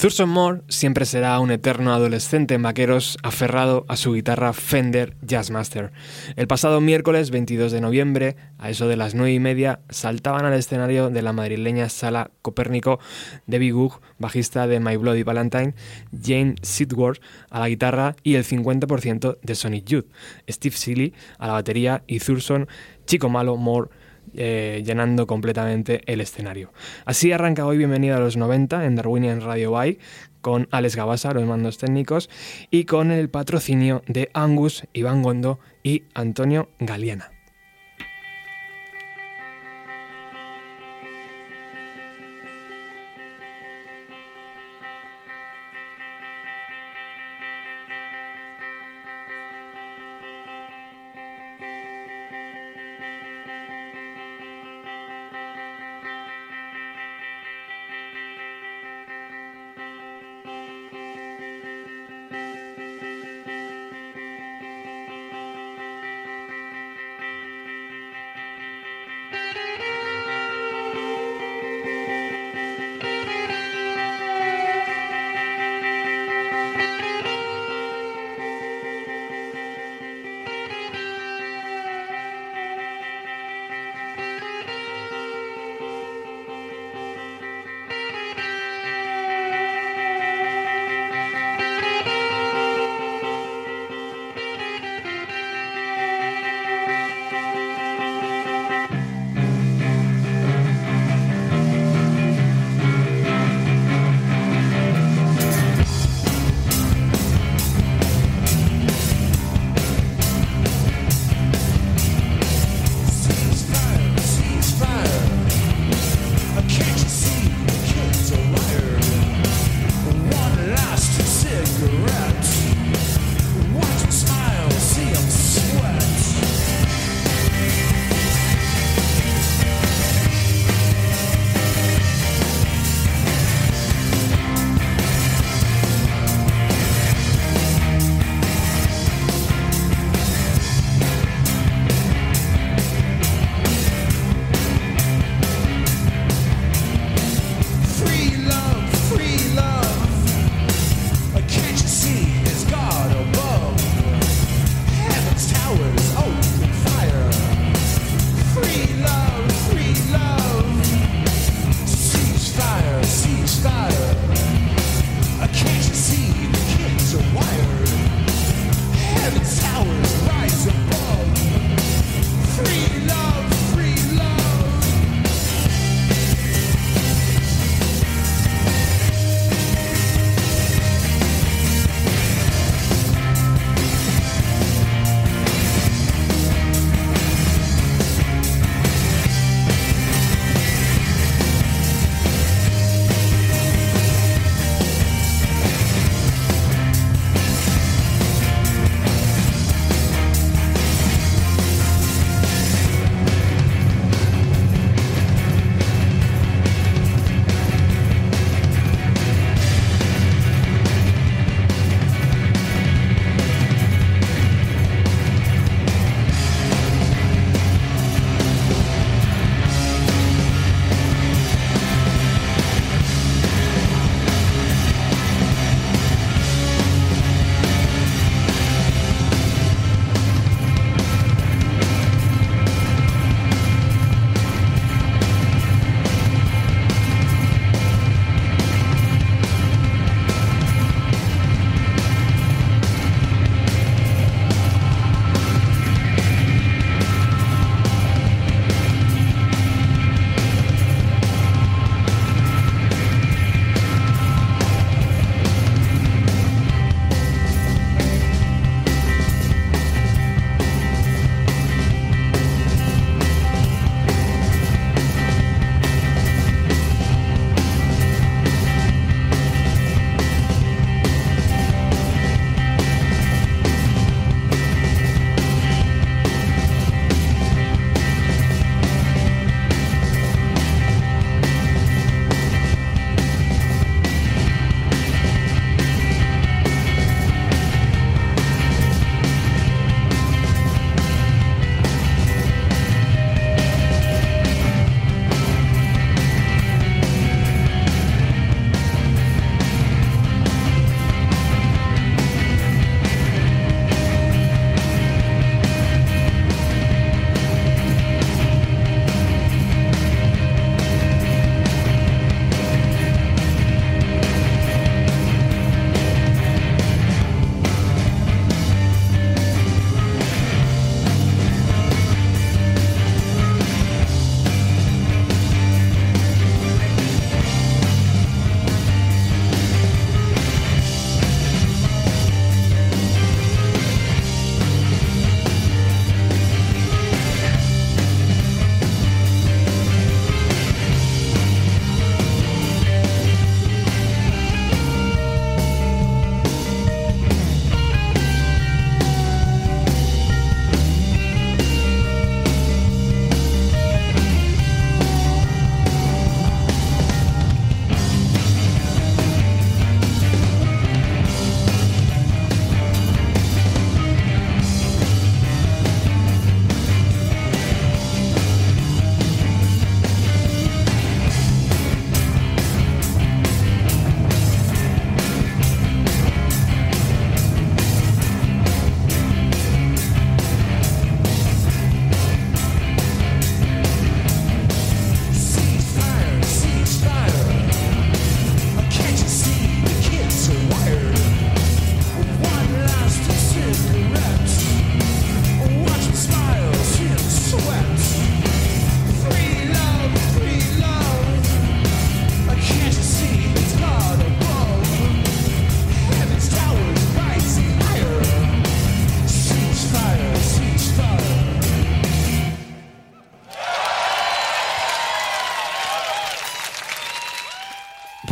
Thurston Moore siempre será un eterno adolescente en vaqueros aferrado a su guitarra Fender Jazzmaster. El pasado miércoles 22 de noviembre, a eso de las 9 y media, saltaban al escenario de la madrileña Sala Copérnico Debbie Goog, bajista de My Bloody Valentine, Jane Sidworth a la guitarra y el 50% de Sonic Youth, Steve Seeley a la batería y Thurston, Chico Malo, Moore eh, llenando completamente el escenario. Así arranca hoy Bienvenido a los 90 en Darwinian Radio By con Alex Gabasa, los mandos técnicos, y con el patrocinio de Angus, Iván Gondo y Antonio Galiana.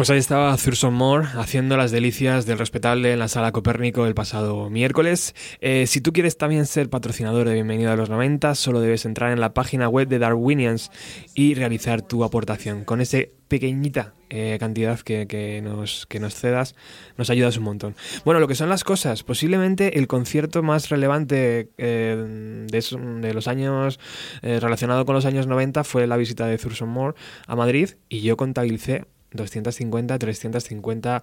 Pues ahí estaba Thurston Moore haciendo las delicias del respetable en la sala Copérnico el pasado miércoles. Eh, si tú quieres también ser patrocinador de Bienvenido a los 90, solo debes entrar en la página web de Darwinians y realizar tu aportación. Con esa pequeñita eh, cantidad que, nos, que nos cedas, nos ayudas un montón. Bueno, lo que son las cosas, posiblemente el concierto más relevante eh, de, los años relacionado con los años 90 fue la visita de Thurston Moore a Madrid y yo contabilicé 250, 350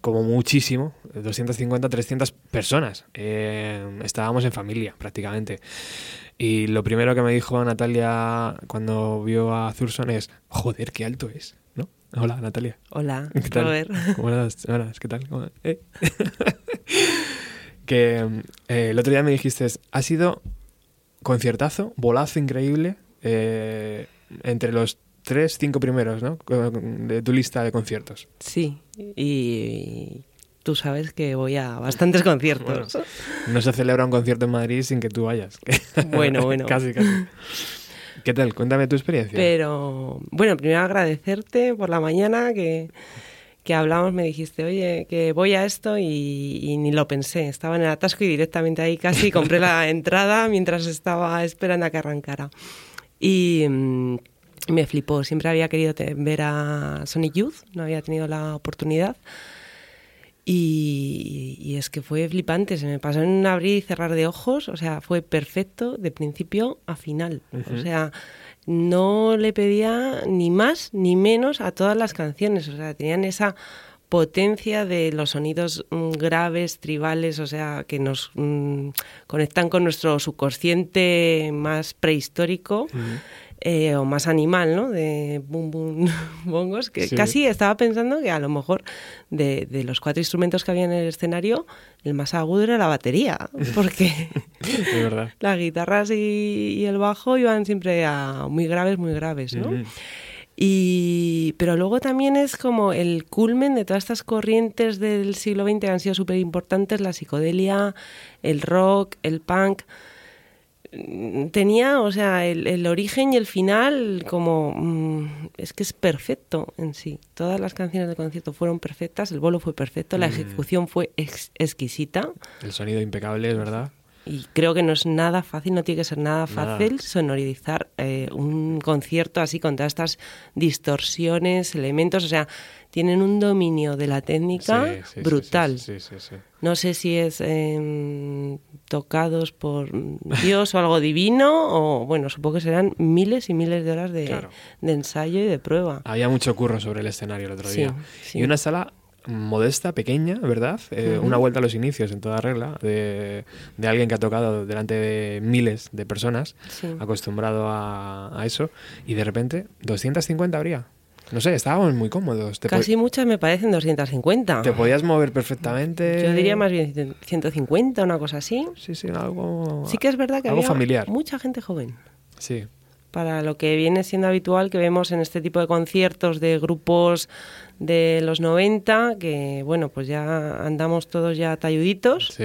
como muchísimo, 250, 300 personas. Eh, estábamos en familia prácticamente. Y lo primero que me dijo Natalia cuando vio a Thurston es, joder, qué alto es, ¿no? Hola, Natalia. Hola, ¿qué tal? ¿Cómo estás? ¿Qué tal? Eh? que eh, el otro día me dijiste, ha sido conciertazo, bolazo increíble, entre los tres, cinco primeros, ¿no? De tu lista de conciertos. Sí, y tú sabes que voy a bastantes conciertos. no se celebra un concierto en Madrid sin que tú vayas. Bueno, bueno. casi, casi. ¿Qué tal? Cuéntame tu experiencia. Pero, bueno, primero agradecerte por la mañana que, que hablamos, me dijiste, oye, que voy a esto y, ni lo pensé. Estaba en el atasco y directamente ahí casi compré la entrada mientras estaba esperando a que arrancara. Y mm, me flipó. Siempre había querido ver a Sonic Youth, no había tenido la oportunidad. Y, es que fue flipante, se me pasó en un abrir y cerrar de ojos, o sea, fue perfecto de principio a final. O sea, no le pedía ni más ni menos a todas las canciones, o sea, tenían esa potencia de los sonidos mm, graves, tribales, o sea, que nos mm, conectan con nuestro subconsciente más prehistórico. Eh, o más animal, ¿no? De boom boom bongos, que casi estaba pensando que a lo mejor de, los cuatro instrumentos que había en el escenario, el más agudo era la batería, porque las guitarras y, el bajo iban siempre a muy graves, muy graves, ¿no? Y, pero luego también es como el culmen de todas estas corrientes del siglo XX que han sido súper importantes, la psicodelia, el rock, el punk tenía, o sea, el, origen y el final como... Mm, es que es perfecto en sí. Todas las canciones del concierto fueron perfectas, el bolo fue perfecto, la mm. ejecución fue exquisita. El sonido impecable, es verdad. Y creo que no es nada fácil, no tiene que ser nada fácil sonorizar eh, un concierto así con todas estas distorsiones, elementos, o sea, tienen un dominio de la técnica brutal. no sé si es em, tocados por Dios o algo divino, o bueno, supongo que serán miles y miles de horas de, de ensayo y de prueba. Había mucho curro sobre el escenario el otro día. Y una sala modesta, pequeña, ¿verdad? Eh, una vuelta a los inicios, en toda regla, de, alguien que ha tocado delante de miles de personas, acostumbrado a, eso, y de repente 250 habría. No sé, estábamos muy cómodos. Casi muchas me parecen 250. Te podías mover perfectamente. Yo diría más bien 150, una cosa así. Sí, sí, algo. Sí que es verdad que algo había familiar. mucha gente joven. Sí. Para lo que viene siendo habitual que vemos en este tipo de conciertos de grupos de los 90, que bueno, pues ya andamos todos ya talluditos.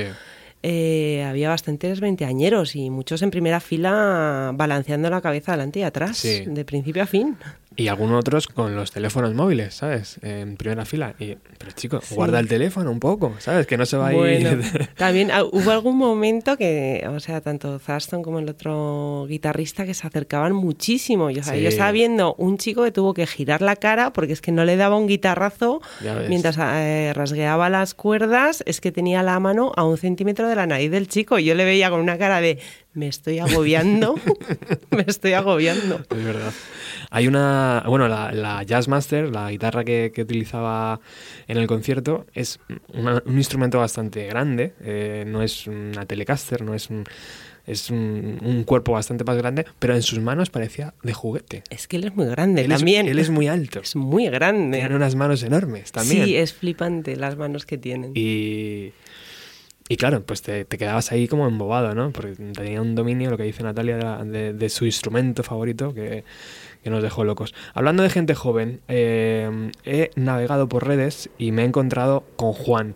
Eh, había bastantes veinteañeros y muchos en primera fila balanceando la cabeza adelante y atrás, de principio a fin. Y algunos otros con los teléfonos móviles, ¿sabes? En primera fila. Y, pero chico, guarda el teléfono un poco, ¿sabes? Que no se va a ir. también ah, hubo algún momento que, o sea, tanto Zaston como el otro guitarrista que se acercaban muchísimo. Yo, yo estaba viendo un chico que tuvo que girar la cara porque es que no le daba un guitarrazo mientras eh, rasgueaba las cuerdas, es que tenía la mano a un centímetro de la nariz del chico. Y yo le veía con una cara de me estoy agobiando, me estoy agobiando. Es verdad. Hay una, bueno, la, la Jazzmaster, la guitarra que, utilizaba en el concierto, es un instrumento bastante grande, eh, no es una Telecaster, no es un, es un, cuerpo bastante más grande, pero en sus manos parecía de juguete. Es que él es muy grande él también. Es, él es muy alto. Es muy grande. Tiene unas manos enormes también. Sí, es flipante las manos que tienen. Y y claro, pues te, quedabas ahí como embobado, ¿no? Porque tenía un dominio, lo que dice Natalia, de, su instrumento favorito que, nos dejó locos. Hablando de gente joven, eh, he navegado por redes y me he encontrado con Juan.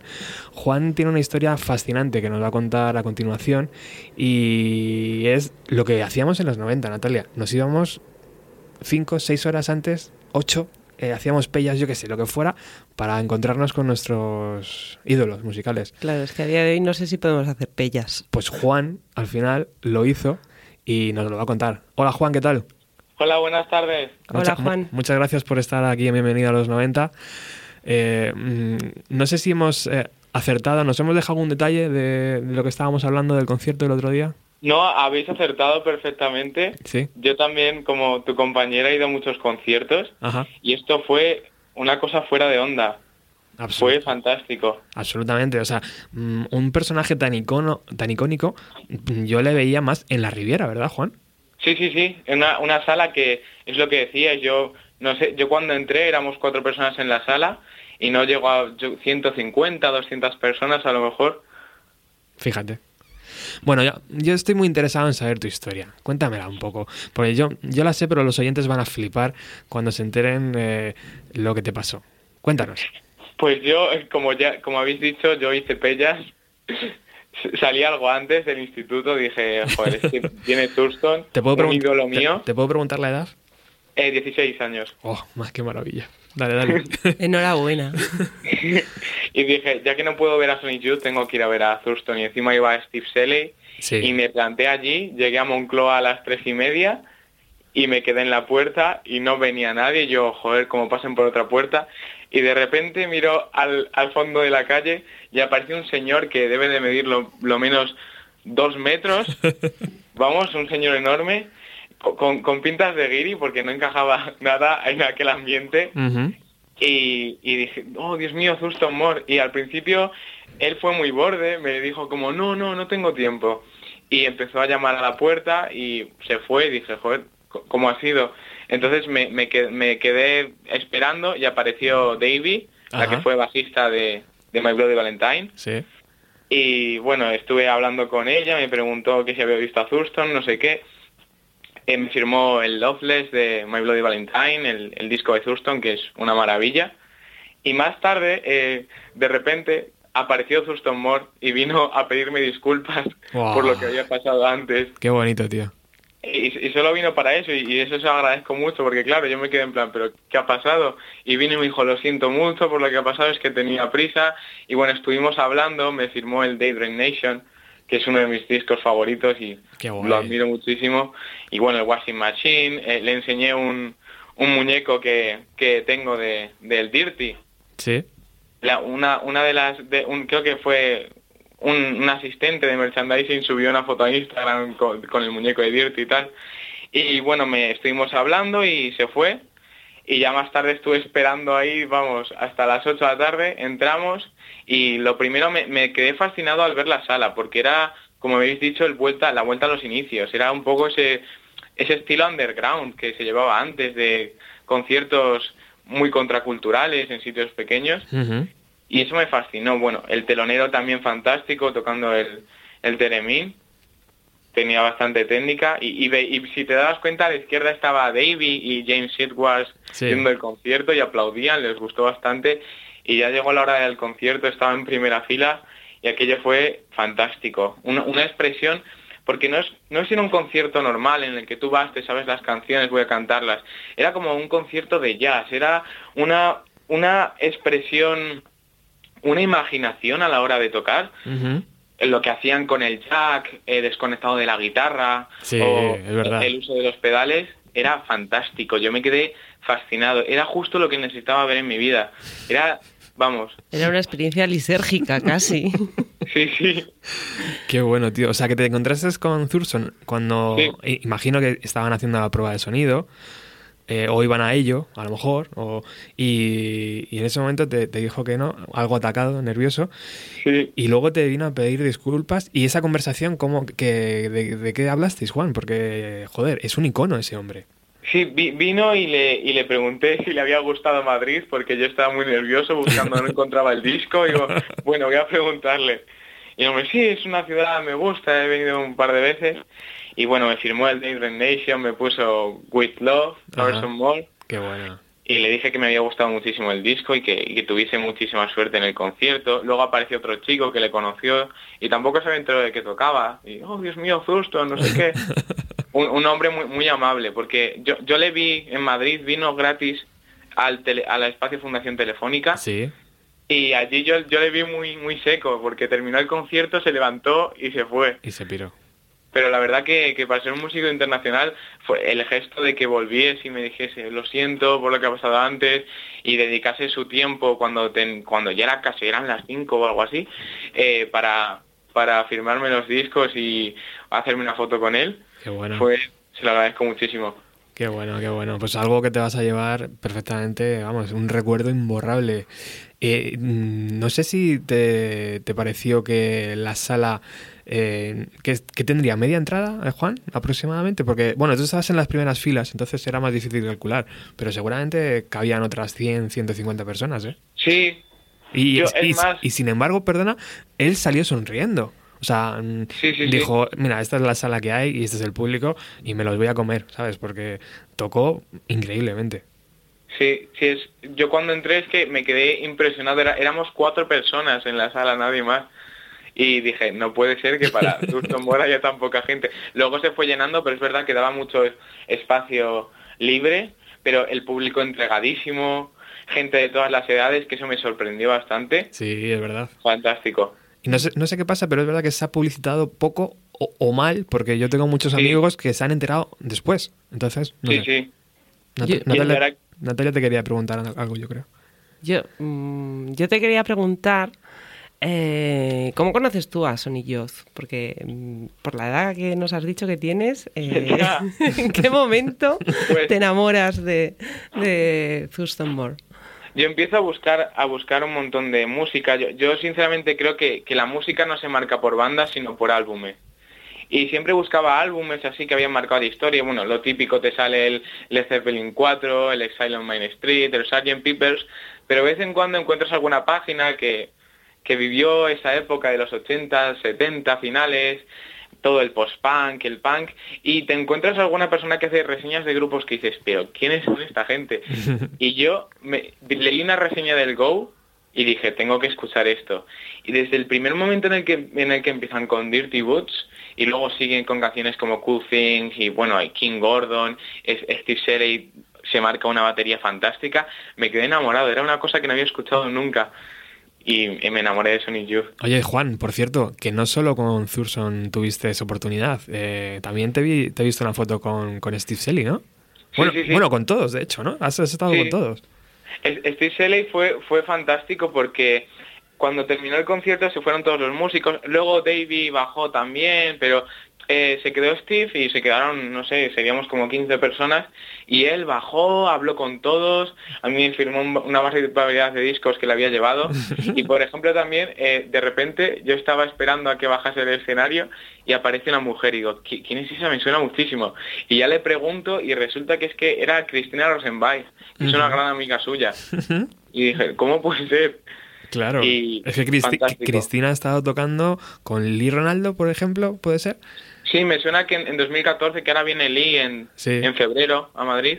Juan tiene una historia fascinante que nos va a contar a continuación y es lo que hacíamos en los 90, Natalia. Nos íbamos 5, 6 horas antes, 8 eh, hacíamos pellas, yo qué sé, lo que fuera, para encontrarnos con nuestros ídolos musicales. Claro, es que a día de hoy no sé si podemos hacer pellas. Pues Juan al final lo hizo y nos lo va a contar. Hola Juan, ¿qué tal? Hola, buenas tardes. Hola Juan. Muchas gracias por estar aquí en Bienvenido a los 90. Eh, mm, no sé si hemos eh, acertado, ¿nos hemos dejado algún detalle de, de lo que estábamos hablando del concierto del otro día? No, habéis acertado perfectamente. Sí. Yo también, como tu compañera, he ido a muchos conciertos Ajá. y esto fue una cosa fuera de onda. Absolut- Fue fantástico. absolutamente. O sea, mm, un personaje tan, icono, tan icónico, mm, yo le veía más en la Riviera, ¿verdad, Juan? Sí, sí, sí. Una, una sala que es lo que decías. Yo no sé, yo cuando entré éramos cuatro personas en la sala y no llegó a yo- 150, 200 personas a lo mejor. Fíjate. Bueno, yo, yo estoy muy interesado en saber tu historia. Cuéntamela un poco. Porque yo, yo la sé, pero los oyentes van a flipar cuando se enteren eh, lo que te pasó. Cuéntanos. Pues yo, eh, como ya, como habéis dicho, yo hice pellas. Salí algo antes del instituto, dije, joder, es que tiene Thurston, ¿Te puedo, un pregun- ídolo te- mío, ¿Te puedo preguntar la edad? eh, 16 años. Oh, más que maravilla. Dale, dale. Enhorabuena. Y dije, ya que no puedo ver a Sonic Youth, tengo que ir a ver a Thurston. Y encima iba Steve Shelley. Sí. Y me planté allí, llegué a Moncloa a las tres y media y me quedé en la puerta y no venía nadie. Yo, joder, como pasen por otra puerta. Y de repente miro al, al fondo de la calle y aparece un señor que debe de medir lo, lo menos dos metros. Vamos, un señor enorme, con, con pintas de guiri porque no encajaba nada en aquel ambiente. Y, y dije, oh Dios mío, Thurston Moore. Y al principio él fue muy borde, me dijo como, no, no, no tengo tiempo. Y empezó a llamar a la puerta y se fue y dije, joder, ¿cómo ha sido? Entonces me, me, me quedé esperando y apareció Davy, la que fue bajista de, de My Bloody Valentine. Sí. Y bueno, estuve hablando con ella, me preguntó que si había visto a Thurston, no sé qué. Eh, me firmó el Loveless de My Bloody Valentine, el, el disco de Thurston, que es una maravilla. Y más tarde, eh, de repente, apareció Thurston Moore y vino a pedirme disculpas Wow. por lo que había pasado antes. Qué bonito, tío. Y, y solo vino para eso, y, y eso se lo agradezco mucho, porque claro, yo me quedé en plan, pero ¿qué ha pasado? Y vino y me dijo, lo siento mucho por lo que ha pasado, es que tenía prisa, y bueno, estuvimos hablando, me firmó el Daydream Nation, que es uno de mis discos favoritos y lo admiro muchísimo, y bueno, el Washing Machine, eh, le enseñé un, un muñeco que, que tengo de, del Dirty, Sí. la- una, una de las, de, un, creo que fue un, un asistente de merchandising subió una foto a Instagram con, con el muñeco de Dirty y tal. Y bueno, me estuvimos hablando y se fue. Y ya más tarde estuve esperando ahí, vamos, hasta las 8 de la tarde, entramos y lo primero me, me quedé fascinado al ver la sala, porque era, como habéis dicho, el vuelta, la vuelta a los inicios, era un poco ese, ese estilo underground que se llevaba antes de conciertos muy contraculturales en sitios pequeños. Y eso me fascinó. Bueno, el telonero también fantástico, tocando el, el teremín. Tenía bastante técnica. Y, y, ve- y si te dabas cuenta, a la izquierda estaba Davey y James Edwards Sí. viendo el concierto y aplaudían, les gustó bastante. Y ya llegó la hora del concierto, estaba en primera fila y aquello fue fantástico. Una, una expresión, porque no es, no es ir a un concierto normal en el que tú vas, te sabes las canciones, voy a cantarlas. Era como un concierto de jazz, era una, una expresión una imaginación a la hora de tocar. Lo que hacían con el jack eh, desconectado de la guitarra Sí, o es verdad. el uso de los pedales, era fantástico. Yo me quedé fascinado. Era justo lo que necesitaba ver en mi vida. Era, vamos, Era una experiencia lisérgica casi. sí, sí. Qué bueno, tío. O sea, que te encontraste con Thurston cuando Sí. imagino que estaban haciendo la prueba de sonido. Eh, o iban a ello, a lo mejor, o, y, y en ese momento te, te dijo que no, algo atacado, nervioso, Sí, y luego te vino a pedir disculpas. ¿Y esa conversación, cómo, que, de, de qué hablasteis, Juan? Porque, joder, es un icono ese hombre. Sí, vi- vino y le, y le pregunté si le había gustado Madrid porque yo estaba muy nervioso buscando, no encontraba el disco. Y digo, bueno, voy a preguntarle. Y hombre, sí, es una ciudad, me gusta, he venido un par de veces. Y bueno, me firmó el Daydream Nation, me puso With Love. Orson Moore. Qué bueno. Y le dije que me había gustado muchísimo el disco y que, y que tuviese muchísima suerte en el concierto. Luego apareció otro chico que le conoció y tampoco se había enterado de que tocaba. Y, oh, Dios mío, Thurston, no sé qué. un, un hombre muy, muy amable, porque yo, yo le vi en Madrid, vino gratis al, tele, al espacio Fundación Telefónica. Sí. Y allí yo, yo le vi muy, muy seco, porque terminó el concierto, se levantó y se fue. Y se piró. Pero la verdad que, que para ser un músico internacional fue el gesto de que volviese y me dijese lo siento por lo que ha pasado antes y dedicase su tiempo cuando ten- cuando ya era casi eran las 5 o algo así eh, para, para firmarme los discos y hacerme una foto con él. Qué bueno. Se lo agradezco muchísimo. Qué bueno, qué bueno. Pues algo que te vas a llevar perfectamente, vamos, un recuerdo imborrable. Eh, mm, no sé si te, te pareció que la sala, eh, que, que tendría media entrada, eh, Juan, aproximadamente, porque, bueno, tú estabas en las primeras filas, entonces era más difícil calcular, pero seguramente cabían otras 100, 150 personas, ¿eh? Sí, Y, Yo, y- es más- y sin embargo, perdona, él salió sonriendo. O sea, mm, Sí, sí, sí. dijo, mira, esta es la sala que hay y este es el público y me los voy a comer, ¿sabes? Porque tocó increíblemente. sí, sí. Es, yo cuando entré es que me quedé impresionado. Era- éramos cuatro personas en la sala, nadie más. Y dije, no puede ser que para Thurston Moore haya tan poca gente. Luego se fue llenando, pero es verdad que daba mucho espacio libre, pero el público entregadísimo, gente de todas las edades, que eso me sorprendió bastante. Sí, es verdad. Fantástico. Y no sé, no sé qué pasa, pero es verdad que se ha publicitado poco o, o mal, porque yo tengo muchos Sí. amigos que se han enterado después. Entonces, no Sí, sé. sí. Nat- Yo- Natalia, Natalia te quería preguntar algo, yo creo. Yo, mm, yo te quería preguntar, eh, ¿cómo conoces tú a Sonic Youth? Porque mm, por la edad que nos has dicho que tienes, eh. ¿en qué momento Pues- te enamoras de, de Thurston Moore? Yo empiezo a buscar a buscar un montón de música. Yo, yo sinceramente creo que, que la música no se marca por bandas, sino por álbumes. Y siempre buscaba álbumes así que habían marcado la historia. Bueno, lo típico te sale el Led Zeppelin 4, el Exile on Main Street, el Sgt. Peppers, pero de vez en cuando encuentras alguna página que, que vivió esa época de los 80, 70 finales, todo el post-punk, el punk, y te encuentras alguna persona que hace reseñas de grupos que dices, pero ¿quiénes son esta gente? y yo me, leí una reseña del Go y dije, tengo que escuchar esto. Y desde el primer momento en el que, en el que empiezan con Dirty Boots, y luego siguen con canciones como Cool Things, y bueno, hay King Gordon, es- Steve Shelley se marca una batería fantástica, me quedé enamorado, era una cosa que no había escuchado nunca. Y, y me enamoré de Sonic Youth. Oye, Juan, por cierto, que no solo con Thurston tuviste esa oportunidad, eh, también te, vi, te he visto una foto con, con Steve Selly, ¿no? Bueno, sí, sí. bueno, con todos, de hecho, ¿no? Has, estado con todos. El- Steve Shelley fue, fue fantástico porque cuando terminó el concierto se fueron todos los músicos, luego Davey bajó también, pero eh, se quedó Steve y se quedaron, no sé, seríamos como 15 personas y él bajó, habló con todos, a mí me firmó un- una variedad de discos que le había llevado y por ejemplo también eh, de repente yo estaba esperando a que bajase del escenario y aparece una mujer y digo, "¿Qui- ¿quién es esa? Me suena muchísimo y ya le pregunto y resulta que es que era Cristina Rosenbach, que es una gran amiga suya y dije, ¿cómo puede ser? Claro. Y es que Cristi- fantástico. Cristina ha estado tocando con Lee Ronaldo, por ejemplo, ¿puede ser? Sí, me suena que en, en 2014, que ahora viene Lee en, Sí. en febrero a Madrid.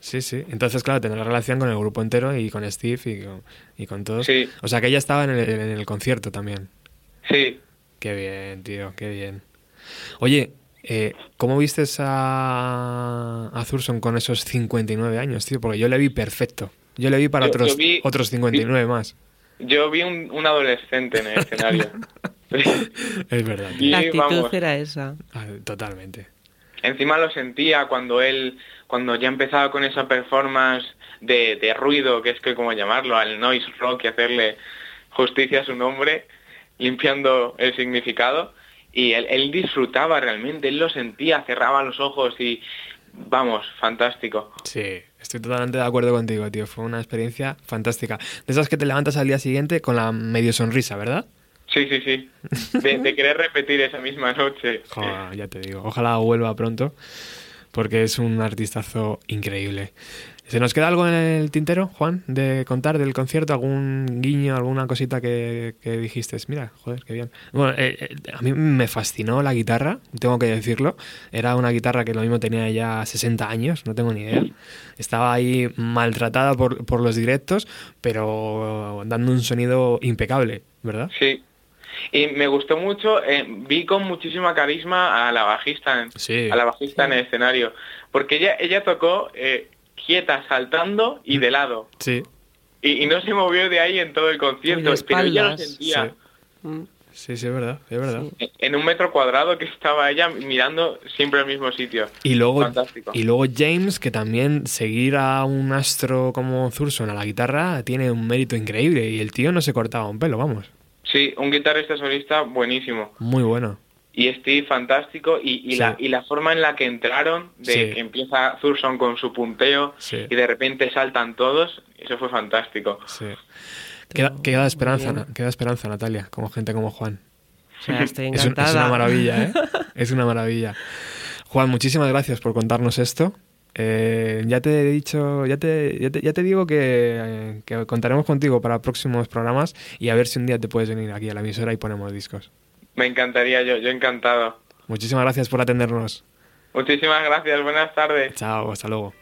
Sí, sí. Entonces, claro, tener relación con el grupo entero y con Steve y con, y con todos. Sí. O sea, que ella estaba en el, en el concierto también. Sí, Qué bien, tío, qué bien. Oye, eh, ¿cómo viste a, a Thurston con esos 59 años, tío? Porque yo le vi perfecto. Yo le vi para Yo- otros, yo vi- otros 59 más. yo vi un, un adolescente en el escenario. Es verdad. Y La actitud vamos, era esa. Ah, Totalmente. encima lo sentía cuando él, cuando ya empezaba con esa performance de, de ruido, que es que como llamarlo, al noise rock y hacerle justicia a su nombre, limpiando el significado. Y él, él disfrutaba realmente, él lo sentía, cerraba los ojos y vamos, fantástico. Sí, estoy totalmente de acuerdo contigo, tío. Fue una experiencia fantástica. De esas que te levantas al día siguiente con la medio sonrisa, ¿verdad? Sí, sí, sí. De, de querer repetir esa misma noche. Joder, ya te digo. Ojalá vuelva pronto, porque es un artistazo increíble. ¿Se nos queda algo en el tintero, Juan, de contar del concierto? ¿Algún guiño, alguna cosita que, que dijiste? Mira, joder, qué bien. Bueno, eh, eh, a mí me fascinó la guitarra, tengo que decirlo. Era una guitarra que lo mismo tenía ya 60 años, no tengo ni idea. Estaba ahí maltratada por, por los directos, pero dando un sonido impecable, ¿verdad? Sí. Y me gustó mucho, eh, vi con muchísima carisma a la bajista, Sí. a la bajista en el escenario, porque ella ella tocó eh, quieta saltando y de lado. Sí, Y, y no se movió de ahí en todo el concierto, pero ella lo sentía. Sí, sí, es verdad, es verdad. En- En un metro cuadrado que estaba ella mirando siempre al mismo sitio. Y luego, Fantástico. y luego James, que también seguir a un astro como Thurston a la guitarra tiene un mérito increíble y el tío no se cortaba un pelo, vamos. Sí, un guitarrista solista buenísimo. Muy bueno. Y Steve fantástico y, y Sí. la, y la forma en la que entraron, de Sí. que empieza Thurston con su punteo Sí. y de repente saltan todos, eso fue fantástico. Sí. Queda, queda esperanza, queda esperanza, Natalia, como gente como Juan. O sea, estoy Es, un- encantada. es una maravilla, ¿eh? Es una maravilla. Juan, muchísimas gracias por contarnos esto. Eh, ya te he dicho, ya te, ya te, ya te digo que, que contaremos contigo para próximos programas y a ver si un día te puedes venir aquí a la emisora y ponemos discos. Me encantaría, yo, yo encantado. Muchísimas gracias por atendernos. Muchísimas gracias, buenas tardes. Chao, hasta luego.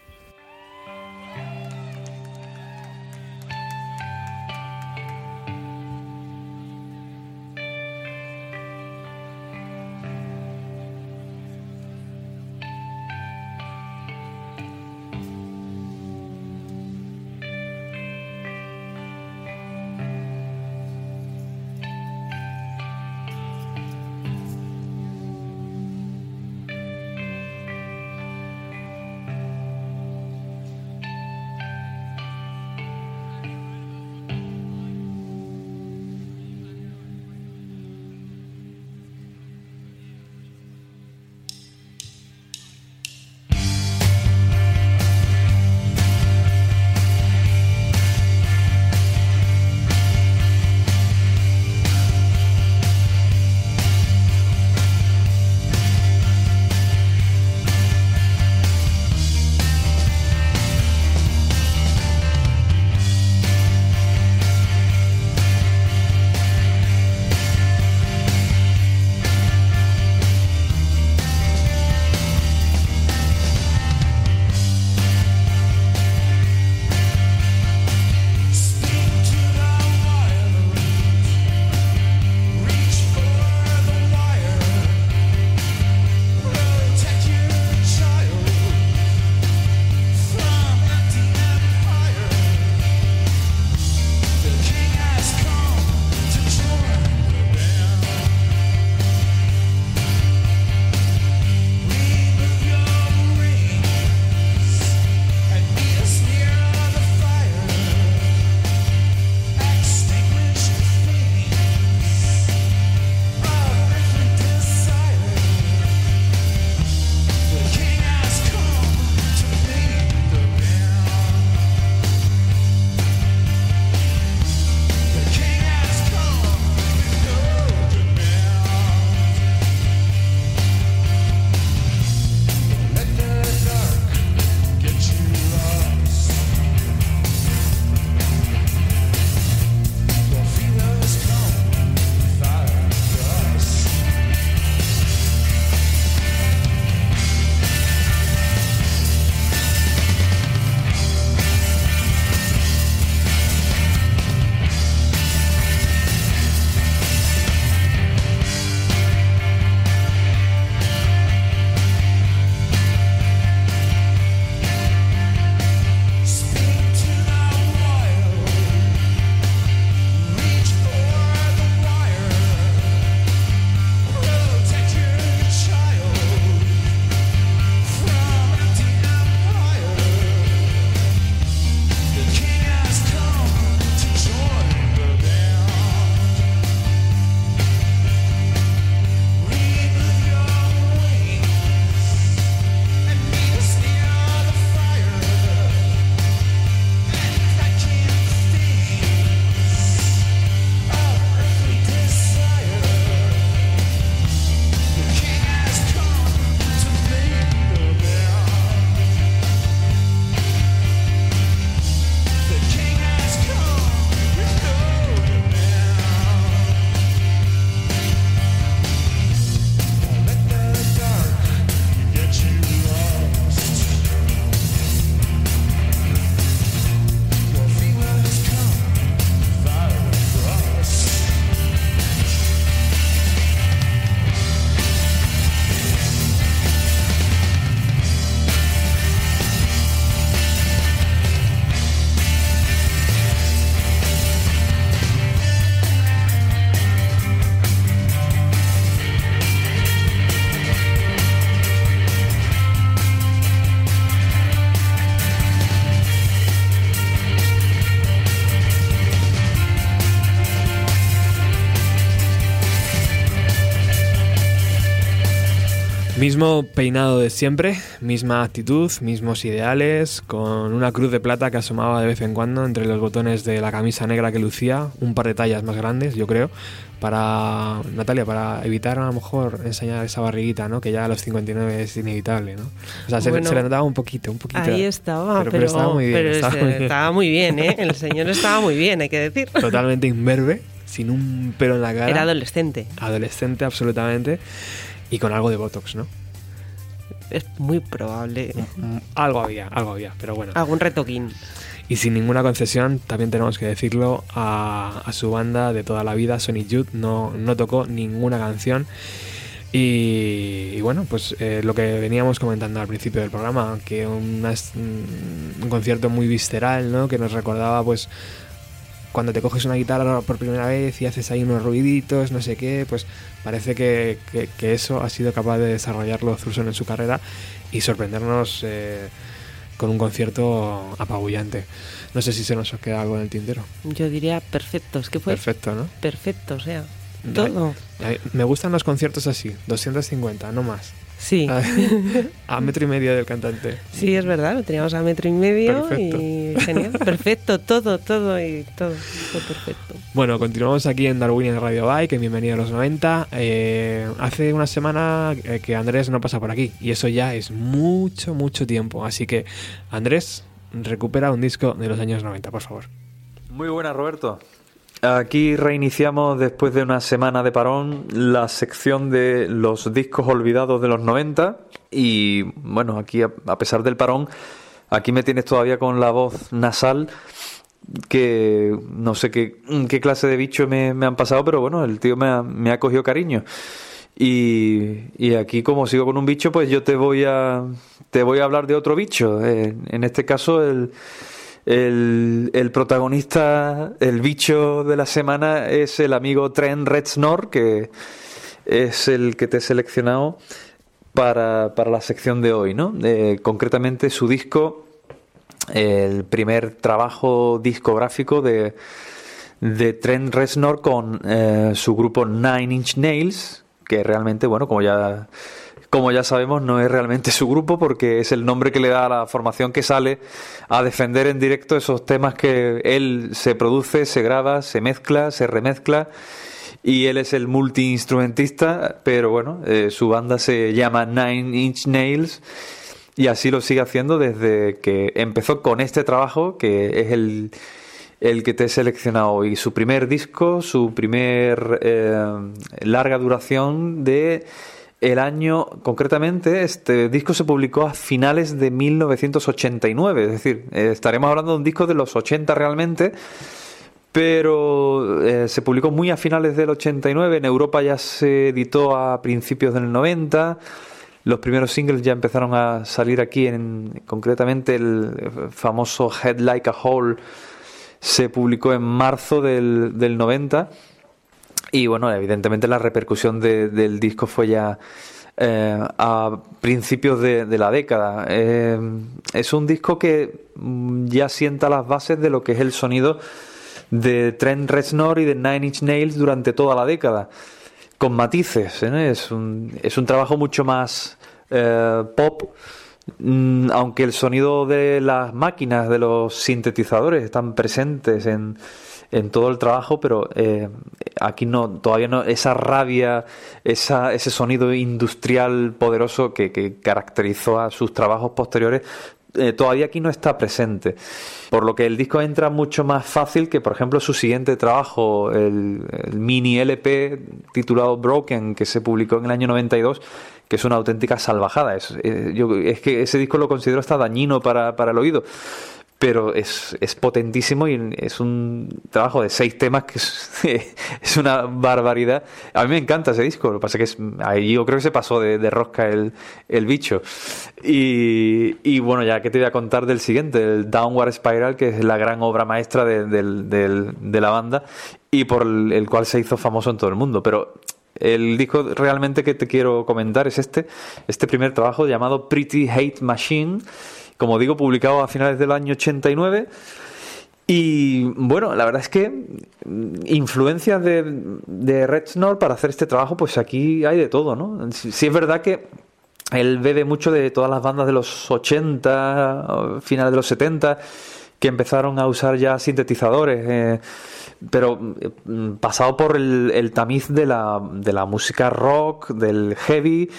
Mismo peinado de siempre, misma actitud, mismos ideales, con una cruz de plata que asomaba de vez en cuando entre los botones de la camisa negra que lucía, un par de tallas más grandes, yo creo, para Natalia, para evitar a lo mejor enseñar esa barriguita, ¿no? Que ya a los 59 es inevitable, ¿no? O sea, se, le notaba un poquito, un poquito. Ahí estaba, pero, estaba muy bien. estaba, muy bien. ¿eh? El señor estaba muy bien, hay que decir. Totalmente imberbe, sin un pelo en la cara. Era adolescente. Adolescente, absolutamente. Y con algo de Botox, ¿no? Es muy probable. Algo había, algo había, pero bueno. Algún retoquín. Y sin ninguna concesión, también tenemos que decirlo, a, su banda de toda la vida, Sonic Youth, no, no tocó ninguna canción. Y, bueno, pues eh, lo que veníamos comentando al principio del programa, que un concierto muy visceral, ¿no? Que nos recordaba pues cuando te coges una guitarra por primera vez y haces ahí unos ruiditos, no sé qué, pues parece que, eso ha sido capaz de desarrollarlo Thurston en su carrera y sorprendernos eh, con un concierto apabullante. No sé si se nos queda algo en el tintero. Yo diría perfecto, es que fue perfecto, ¿no? Perfecto, o sea, todo. me gustan los conciertos así, 250, no más. Sí. A, metro y medio del cantante. Sí, es verdad, lo teníamos a metro y medio y genial, perfecto, todo, todo y todo, perfecto. Bueno, continuamos aquí en Darwin en Radio Bike, en Bienvenido a los 90. Eh, hace una semana eh, que Andrés no pasa por aquí y eso ya es mucho, mucho tiempo. Así que, Andrés, recupera un disco de los años 90, por favor. Muy buena, Roberto. Aquí reiniciamos después de una semana de parón la sección de los discos olvidados de los 90 y bueno, aquí a pesar del parón, aquí me tienes todavía con la voz nasal que no sé qué, qué clase de bicho me, han pasado, pero bueno, el tío me ha, me ha cogido cariño. Y, y, aquí como sigo con un bicho, pues yo te voy a, te voy a hablar de otro bicho. en este caso el el, protagonista, el bicho de la semana es el amigo Trent Reznor, que es el que te he seleccionado para, la sección de hoy, ¿no? Eh, concretamente su disco, el primer trabajo discográfico de, de Trent Reznor con eh, su grupo Nine Inch Nails, que realmente, bueno, como ya como ya sabemos, no es realmente su grupo porque es el nombre que le da a la formación que sale a defender en directo esos temas que él se produce, se graba, se mezcla, se remezcla y él es el multiinstrumentista, pero bueno, eh, su banda se llama Nine Inch Nails y así lo sigue haciendo desde que empezó con este trabajo que es el, el que te he seleccionado hoy. Su primer disco, su primer eh, larga duración de el año, concretamente, este disco se publicó a finales de 1989, es decir, eh, estaremos hablando de un disco de los 80 realmente, pero eh, se publicó muy a finales del 89, en Europa ya se editó a principios del 90, los primeros singles ya empezaron a salir aquí, en, concretamente el famoso Head Like a Hole se publicó en marzo del, del 90 y bueno, evidentemente la repercusión del disco fue ya eh, a principios de, la década. Eh, es un disco que mm, ya sienta las bases de lo que es el sonido de Trent Reznor y de Nine Inch Nails durante toda la década, con matices. ¿eh? Es, un, es un trabajo mucho más pop mm, aunque el sonido de las máquinas, de los sintetizadores están presentes en, en todo el trabajo, pero eh, aquí no, todavía no, esa rabia, esa, ese sonido industrial poderoso que, caracterizó a sus trabajos posteriores, eh, todavía aquí no está presente. Por lo que el disco entra mucho más fácil que, por ejemplo, su siguiente trabajo, el, mini LP titulado Broken, que se publicó en el año 92, que es una auténtica salvajada. Es, eh, yo, es que ese disco lo considero hasta dañino para, para el oído pero es, es, potentísimo y es un trabajo de seis temas que es, una barbaridad. A mí me encanta ese disco, lo que pasa es que ahí yo creo que se pasó de, rosca el, el bicho. Y, y, bueno, ya que te voy a contar del siguiente, el Downward Spiral, que es la gran obra maestra de, de la banda y por el, cual se hizo famoso en todo el mundo. Pero el disco realmente que te quiero comentar es este, este primer trabajo llamado Pretty Hate Machine como digo, publicado a finales del año 89. Y bueno, la verdad es que mm, influencias de, de Red para hacer este trabajo, pues aquí hay de todo, ¿no? Si, es verdad que él bebe mucho de todas las bandas de los 80, finales de los 70, que empezaron a usar ya sintetizadores. Eh, pero mm, pasado por el, tamiz de la, de la música rock, del heavy,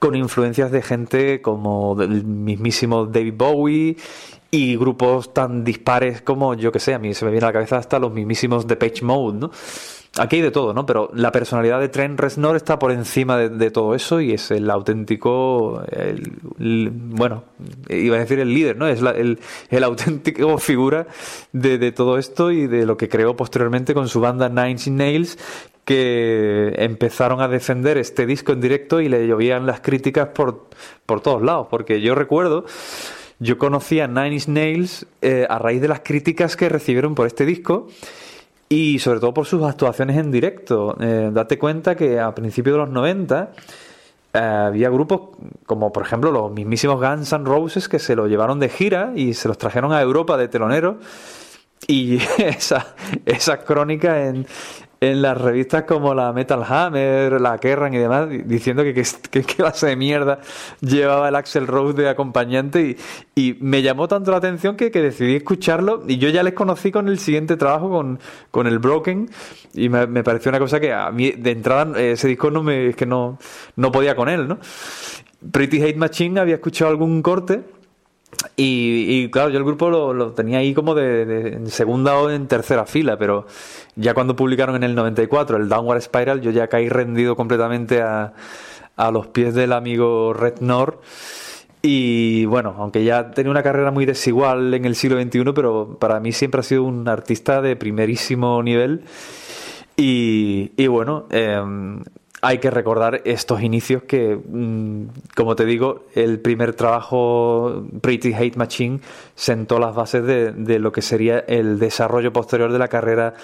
con influencias de gente como el mismísimo David Bowie y grupos tan dispares como, yo que sé, a mí se me viene a la cabeza hasta los mismísimos Page Mode, ¿no? Aquí hay de todo, ¿no? Pero la personalidad de Trent Reznor está por encima de, todo eso y es el auténtico, bueno, iba a decir el líder, ¿no? Es el, el, auténtico figura de, todo esto y de lo que creó posteriormente con su banda Nine Inch Nails, que empezaron a defender este disco en directo y le llovían las críticas por, por todos lados, porque yo recuerdo... Yo conocí a Nine Inch Nails eh, a raíz de las críticas que recibieron por este disco y sobre todo por sus actuaciones en directo. Eh, date cuenta que a principios de los 90 eh, había grupos como por ejemplo los mismísimos Guns N' Roses que se lo llevaron de gira y se los trajeron a Europa de telonero y esa, esa crónica en, en las revistas como la Metal Hammer, la Kerrang y demás, diciendo que qué clase de mierda llevaba el Axel Rose de acompañante y, me llamó tanto la atención que, decidí escucharlo y yo ya les conocí con el siguiente trabajo, con, con el Broken y me, pareció una cosa que a mí de entrada ese disco no me, es que no, no podía con él, ¿no? Pretty Hate Machine había escuchado algún corte y, claro, yo el grupo lo, tenía ahí como de, en segunda o en tercera fila, pero ya cuando publicaron en el 94 el Downward Spiral, yo ya caí rendido completamente a, a los pies del amigo Red Nord. Y bueno, aunque ya tenía una carrera muy desigual en el siglo XXI, pero para mí siempre ha sido un artista de primerísimo nivel. Y, y bueno, eh, hay que recordar estos inicios que, mm, como te digo, el primer trabajo Pretty Hate Machine sentó las bases de, lo que sería el desarrollo posterior de la carrera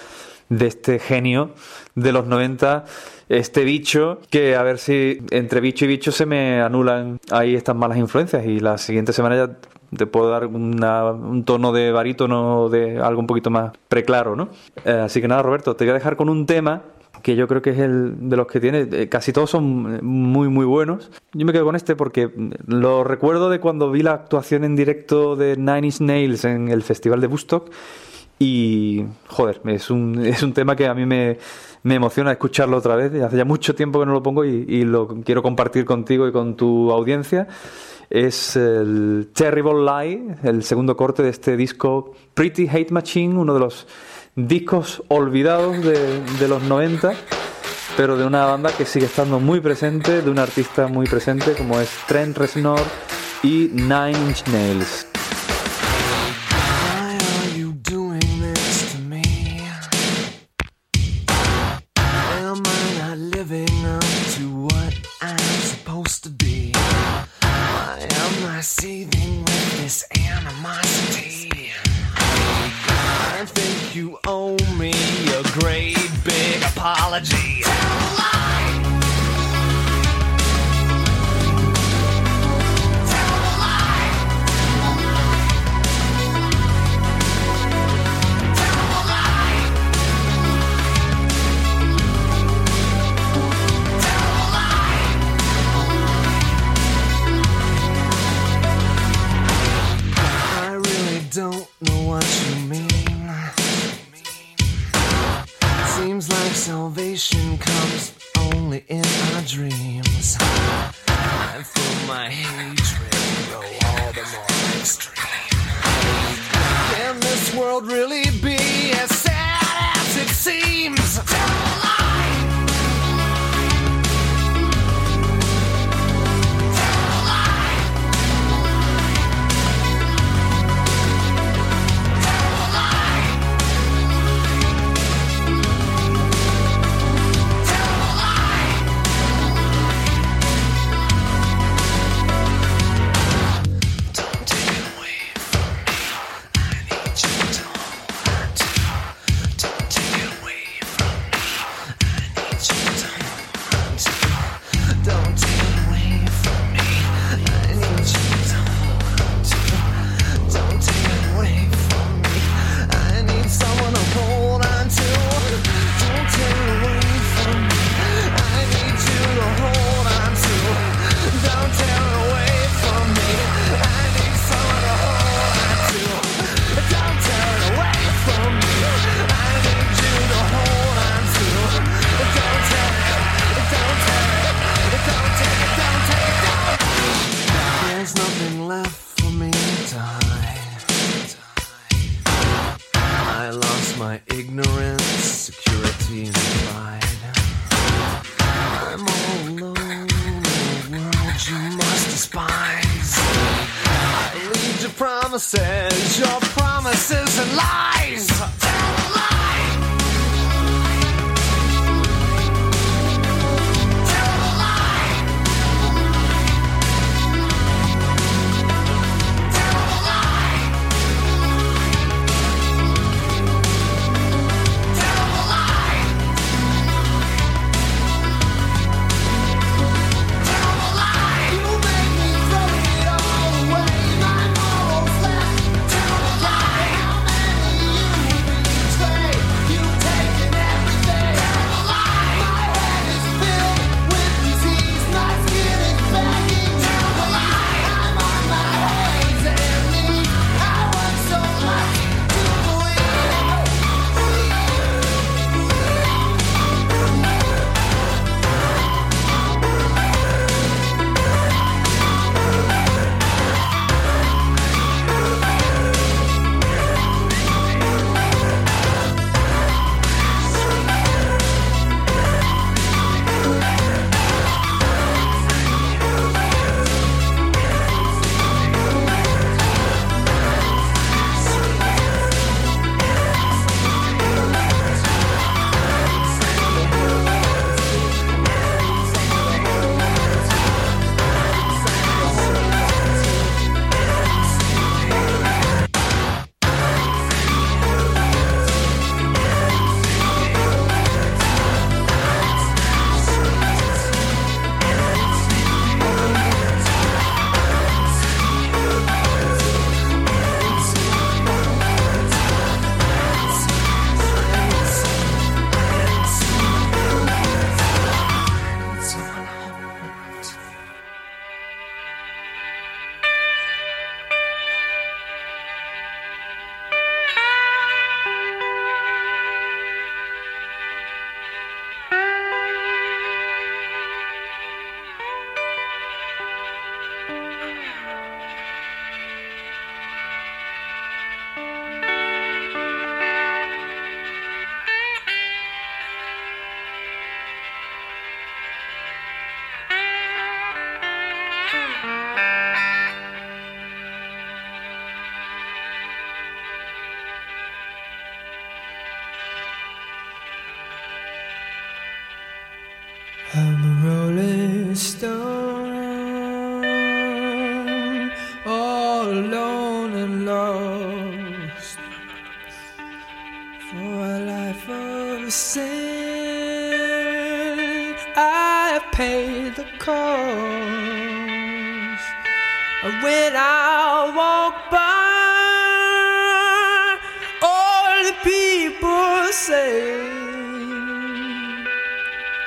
de este genio de los 90, este bicho, que a ver si entre bicho y bicho se me anulan ahí estas malas influencias y la siguiente semana ya te puedo dar un tono de barítono de algo un poquito más preclaro, ¿no? Eh, así que nada, Roberto, te voy a dejar con un tema que yo creo que es el de los que tiene. Eh, casi todos son muy, muy buenos. Yo me quedo con este porque lo recuerdo de cuando vi la actuación en directo de Nine Inch Nails en el Festival de Woodstock. Y, joder, es un, es un tema que a mí me, me emociona escucharlo otra vez. Hace ya mucho tiempo que no lo pongo y, y lo quiero compartir contigo y con tu audiencia. Es el Terrible Lie, el segundo corte de este disco Pretty Hate Machine, uno de los discos olvidados de, los 90, pero de una banda que sigue estando muy presente, de un artista muy presente como es Trent Reznor y Nine Inch Nails.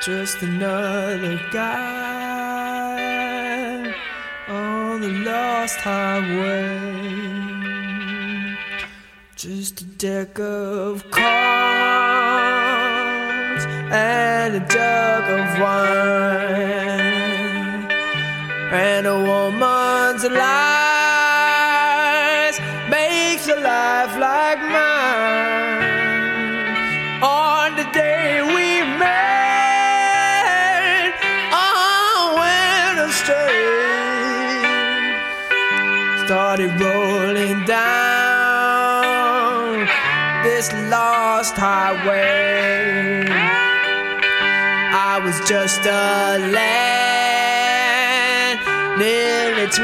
Just another guy on the lost highway. Just a deck of cards and a jug of wine. And a woman's alive. Lost highway. I was just a lad, nearly 22.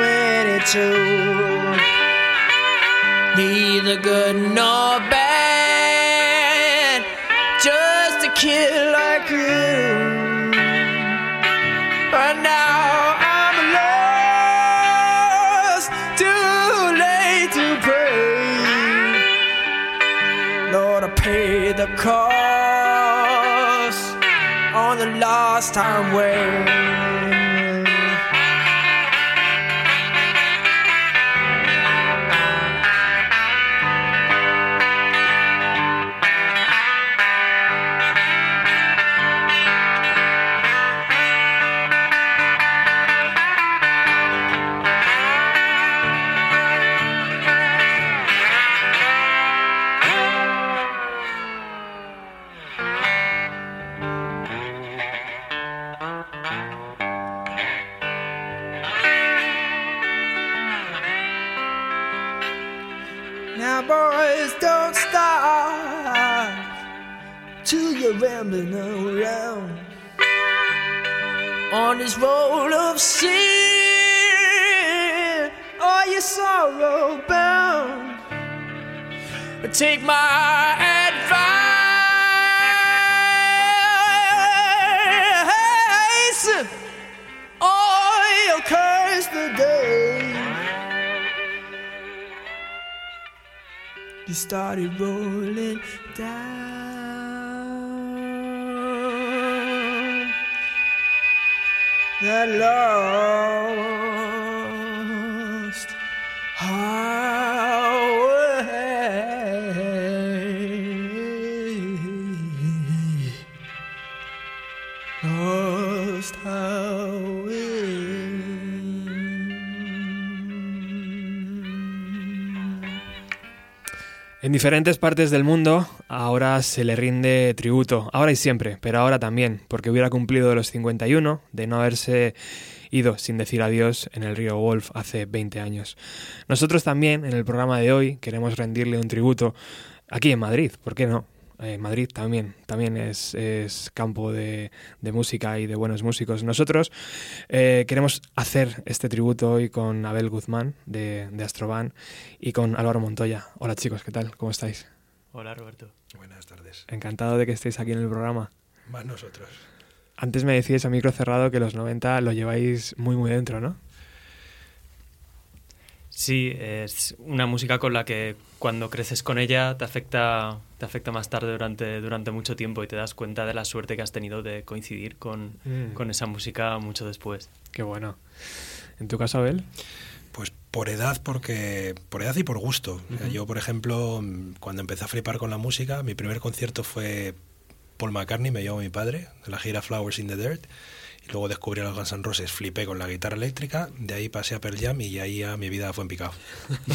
Neither good nor bad, time where on this road of sin. Are you sorrow bound? Take my advice, you'll curse the day you started rolling down Hello. En diferentes partes del mundo ahora se le rinde tributo, ahora y siempre, pero ahora también, porque hubiera cumplido los 51 de no haberse ido sin decir adiós en el río Wolf hace 20 años. Nosotros también, en el programa de hoy, queremos rendirle un tributo aquí en Madrid, ¿por qué no? Eh, Madrid también, también es, es campo de, de música y de buenos músicos. Nosotros eh, queremos hacer este tributo hoy con Abel Guzmán de, de Astroban y con Álvaro Montoya. Hola chicos, ¿qué tal? ¿Cómo estáis? Hola Roberto. Buenas tardes. Encantado de que estéis aquí en el programa. Más nosotros. Antes me decíais a micro cerrado que los 90 lo lleváis muy muy dentro, ¿no? Sí, es una música con la que cuando creces con ella te afecta, te afecta más tarde durante, durante mucho tiempo y te das cuenta de la suerte que has tenido de coincidir con, Mm. con esa música mucho después. Qué bueno. ¿En tu caso, Abel? Pues por edad, porque por edad y por gusto. O sea, Yo, por ejemplo, cuando empecé a flipar con la música, mi primer concierto fue Paul McCartney, me llevó mi padre, de la gira Flowers in the Dirt. Y luego descubrí a los Guns N' Roses, flipé con la guitarra eléctrica, de ahí pasé a Pearl Jam y ahí ya mi vida fue en picado.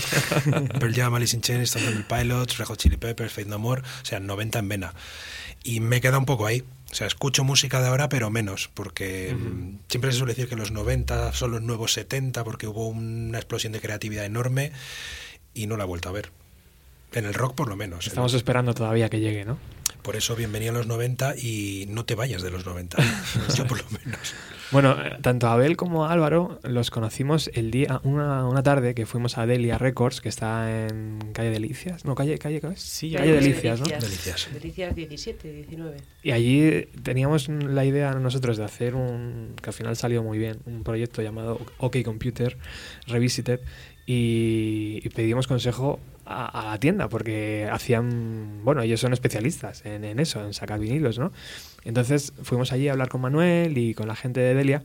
Pearl Jam, Alice in Chains, Stone Pilots, Red Hot Chili Peppers, Faith No More, o sea, 90 en vena. Y me queda un poco ahí. O sea, escucho música de ahora, pero menos, porque siempre se suele decir que los 90 son los nuevos 70, porque hubo una explosión de creatividad enorme y no la he vuelto a ver. En el rock, por lo menos. Estamos esperando todavía que llegue, ¿no? Por eso, bienvenido a los 90 y no te vayas de los 90. Yo, por lo menos. Bueno, eh, tanto a Abel como a Álvaro los conocimos el día, una, una tarde que fuimos a Delia Records, que está en calle Delicias. No, calle, calle, ¿qué es? Sí, calle Delicias, ¿no? Delicias. Delicias 17, 19. Y allí teníamos la idea nosotros de hacer un, que al final salió muy bien, un proyecto llamado OK Computer Revisited y, y pedimos consejo a, a la tienda porque hacían, bueno, ellos son especialistas en, en eso, en sacar vinilos, ¿no? Entonces fuimos allí a hablar con Manuel y con la gente de Delia,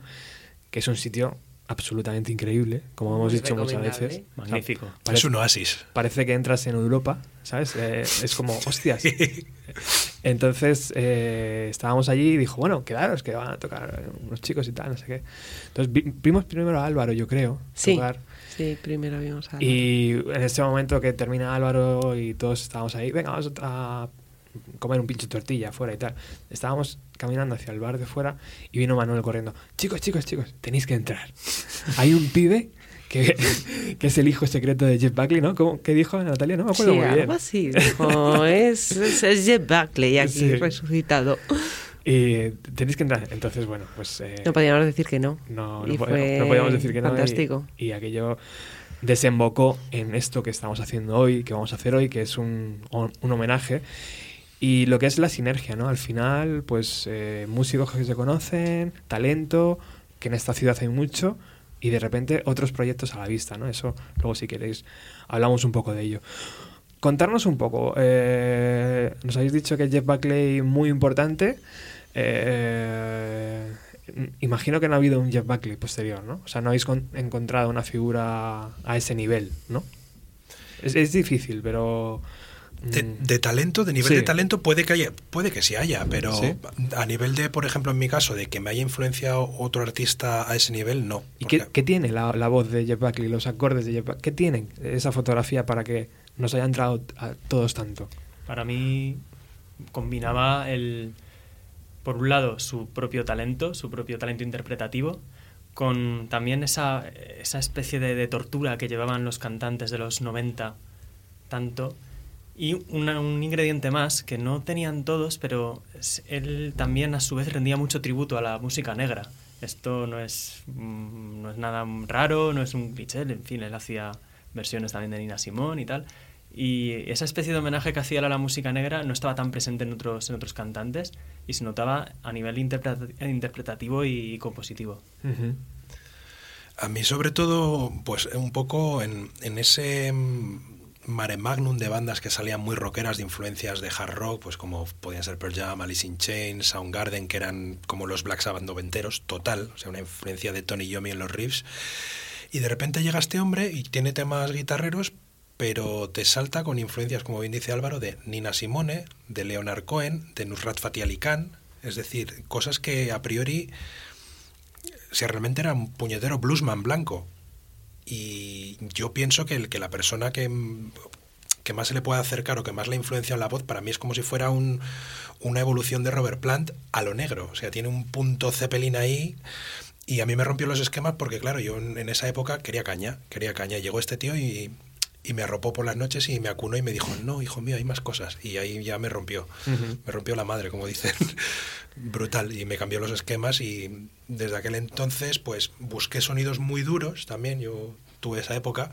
que es un sitio absolutamente increíble, como hemos Muy dicho muchas veces. Magnífico. Es Parece, un oasis. parece que entras en Europa, ¿sabes? Eh, es como, hostias. Entonces eh, estábamos allí y dijo, bueno, quedaros que van a tocar unos chicos y tal, no sé qué. Entonces vi- vimos primero a Álvaro, yo creo, Sí. tocar. Sí, primero vimos a... Y en ese momento que termina Álvaro y todos estábamos ahí, venga, vamos a comer un pinche tortilla afuera y tal. Estábamos caminando hacia el bar de fuera y vino Manuel corriendo. Chicos, chicos, chicos, tenéis que entrar. Hay un pibe que, que es el hijo secreto de Jeff Buckley, ¿no? ¿Cómo, ¿Qué dijo Natalia? No me acuerdo Sí, muy bien. algo así. Dijo, es, es, es Jeff Buckley aquí Sí. resucitado. Y tenéis que entrar. Entonces, bueno, pues... eh, No podíamos decir que no. No, Y no, po- fue no podíamos decir que no. y- fantástico. Y, aquello desembocó en esto que estamos haciendo hoy, que vamos a hacer hoy, que es un, un homenaje. Y lo que es la sinergia, ¿no? Al final, pues eh, músicos que se conocen, talento, que en esta ciudad hay mucho, y de repente otros proyectos a la vista, ¿no? Eso luego si queréis hablamos un poco de ello. Contarnos un poco, eh, nos habéis dicho que Jeff Buckley muy importante, eh, imagino que no ha habido un Jeff Buckley posterior, ¿no? O sea, no habéis con- encontrado una figura a ese nivel, ¿no? Es difícil, pero... De, mm, de talento, de nivel Sí. de talento, puede que haya, puede que sí haya, pero Sí. a nivel de, por ejemplo, en mi caso, de que me haya influenciado otro artista a ese nivel, no. ¿Y qué, qué tiene la, la voz de Jeff Buckley, los acordes de Jeff Buckley? ¿Qué tienen esa fotografía para que nos haya entrado a todos tanto? Para mí combinaba el, por un lado, su propio talento, su propio talento interpretativo, con también esa, esa especie de, de tortura que llevaban los cantantes de los 90, tanto. Y un ingrediente más que no tenían todos, pero él también a su vez rendía mucho tributo a la música negra. Esto no es, mm, no es nada raro, no es un cliché, en fin, él hacía versiones también de Nina Simón y tal. Y esa especie de homenaje que hacía a la música negra no estaba tan presente en otros, en otros cantantes y se notaba a nivel interpretativo y compositivo. A mí sobre todo, pues un poco en, en ese mare magnum de bandas que salían muy rockeras de influencias de hard rock, pues como podían ser Pearl Jam, Alice in Chains, Soundgarden, que eran como los Black Sabbath noventeros, total, o sea, una influencia de Tony Yomi en los riffs. Y de repente llega este hombre y tiene temas guitarreros, pero te salta con influencias, como bien dice Álvaro, de Nina Simone, de Leonard Cohen, de Nusrat Fatih Ali Khan, es decir, cosas que a priori si realmente era un puñetero bluesman blanco. Y yo pienso que, el, que la persona que, que más se le puede acercar o que más le influencia en la voz, para mí es como si fuera un, una evolución de Robert Plant a lo negro. O sea, tiene un punto Zeppelin ahí. Y a mí me rompió los esquemas porque, claro, yo en esa época quería caña, quería caña. Llegó este tío y y me arropó por las noches y me acunó y me dijo, no, hijo mío, hay más cosas. Y ahí ya me rompió, me rompió la madre, como dicen, brutal. Y me cambió los esquemas y desde aquel entonces pues busqué sonidos muy duros también, yo tuve esa época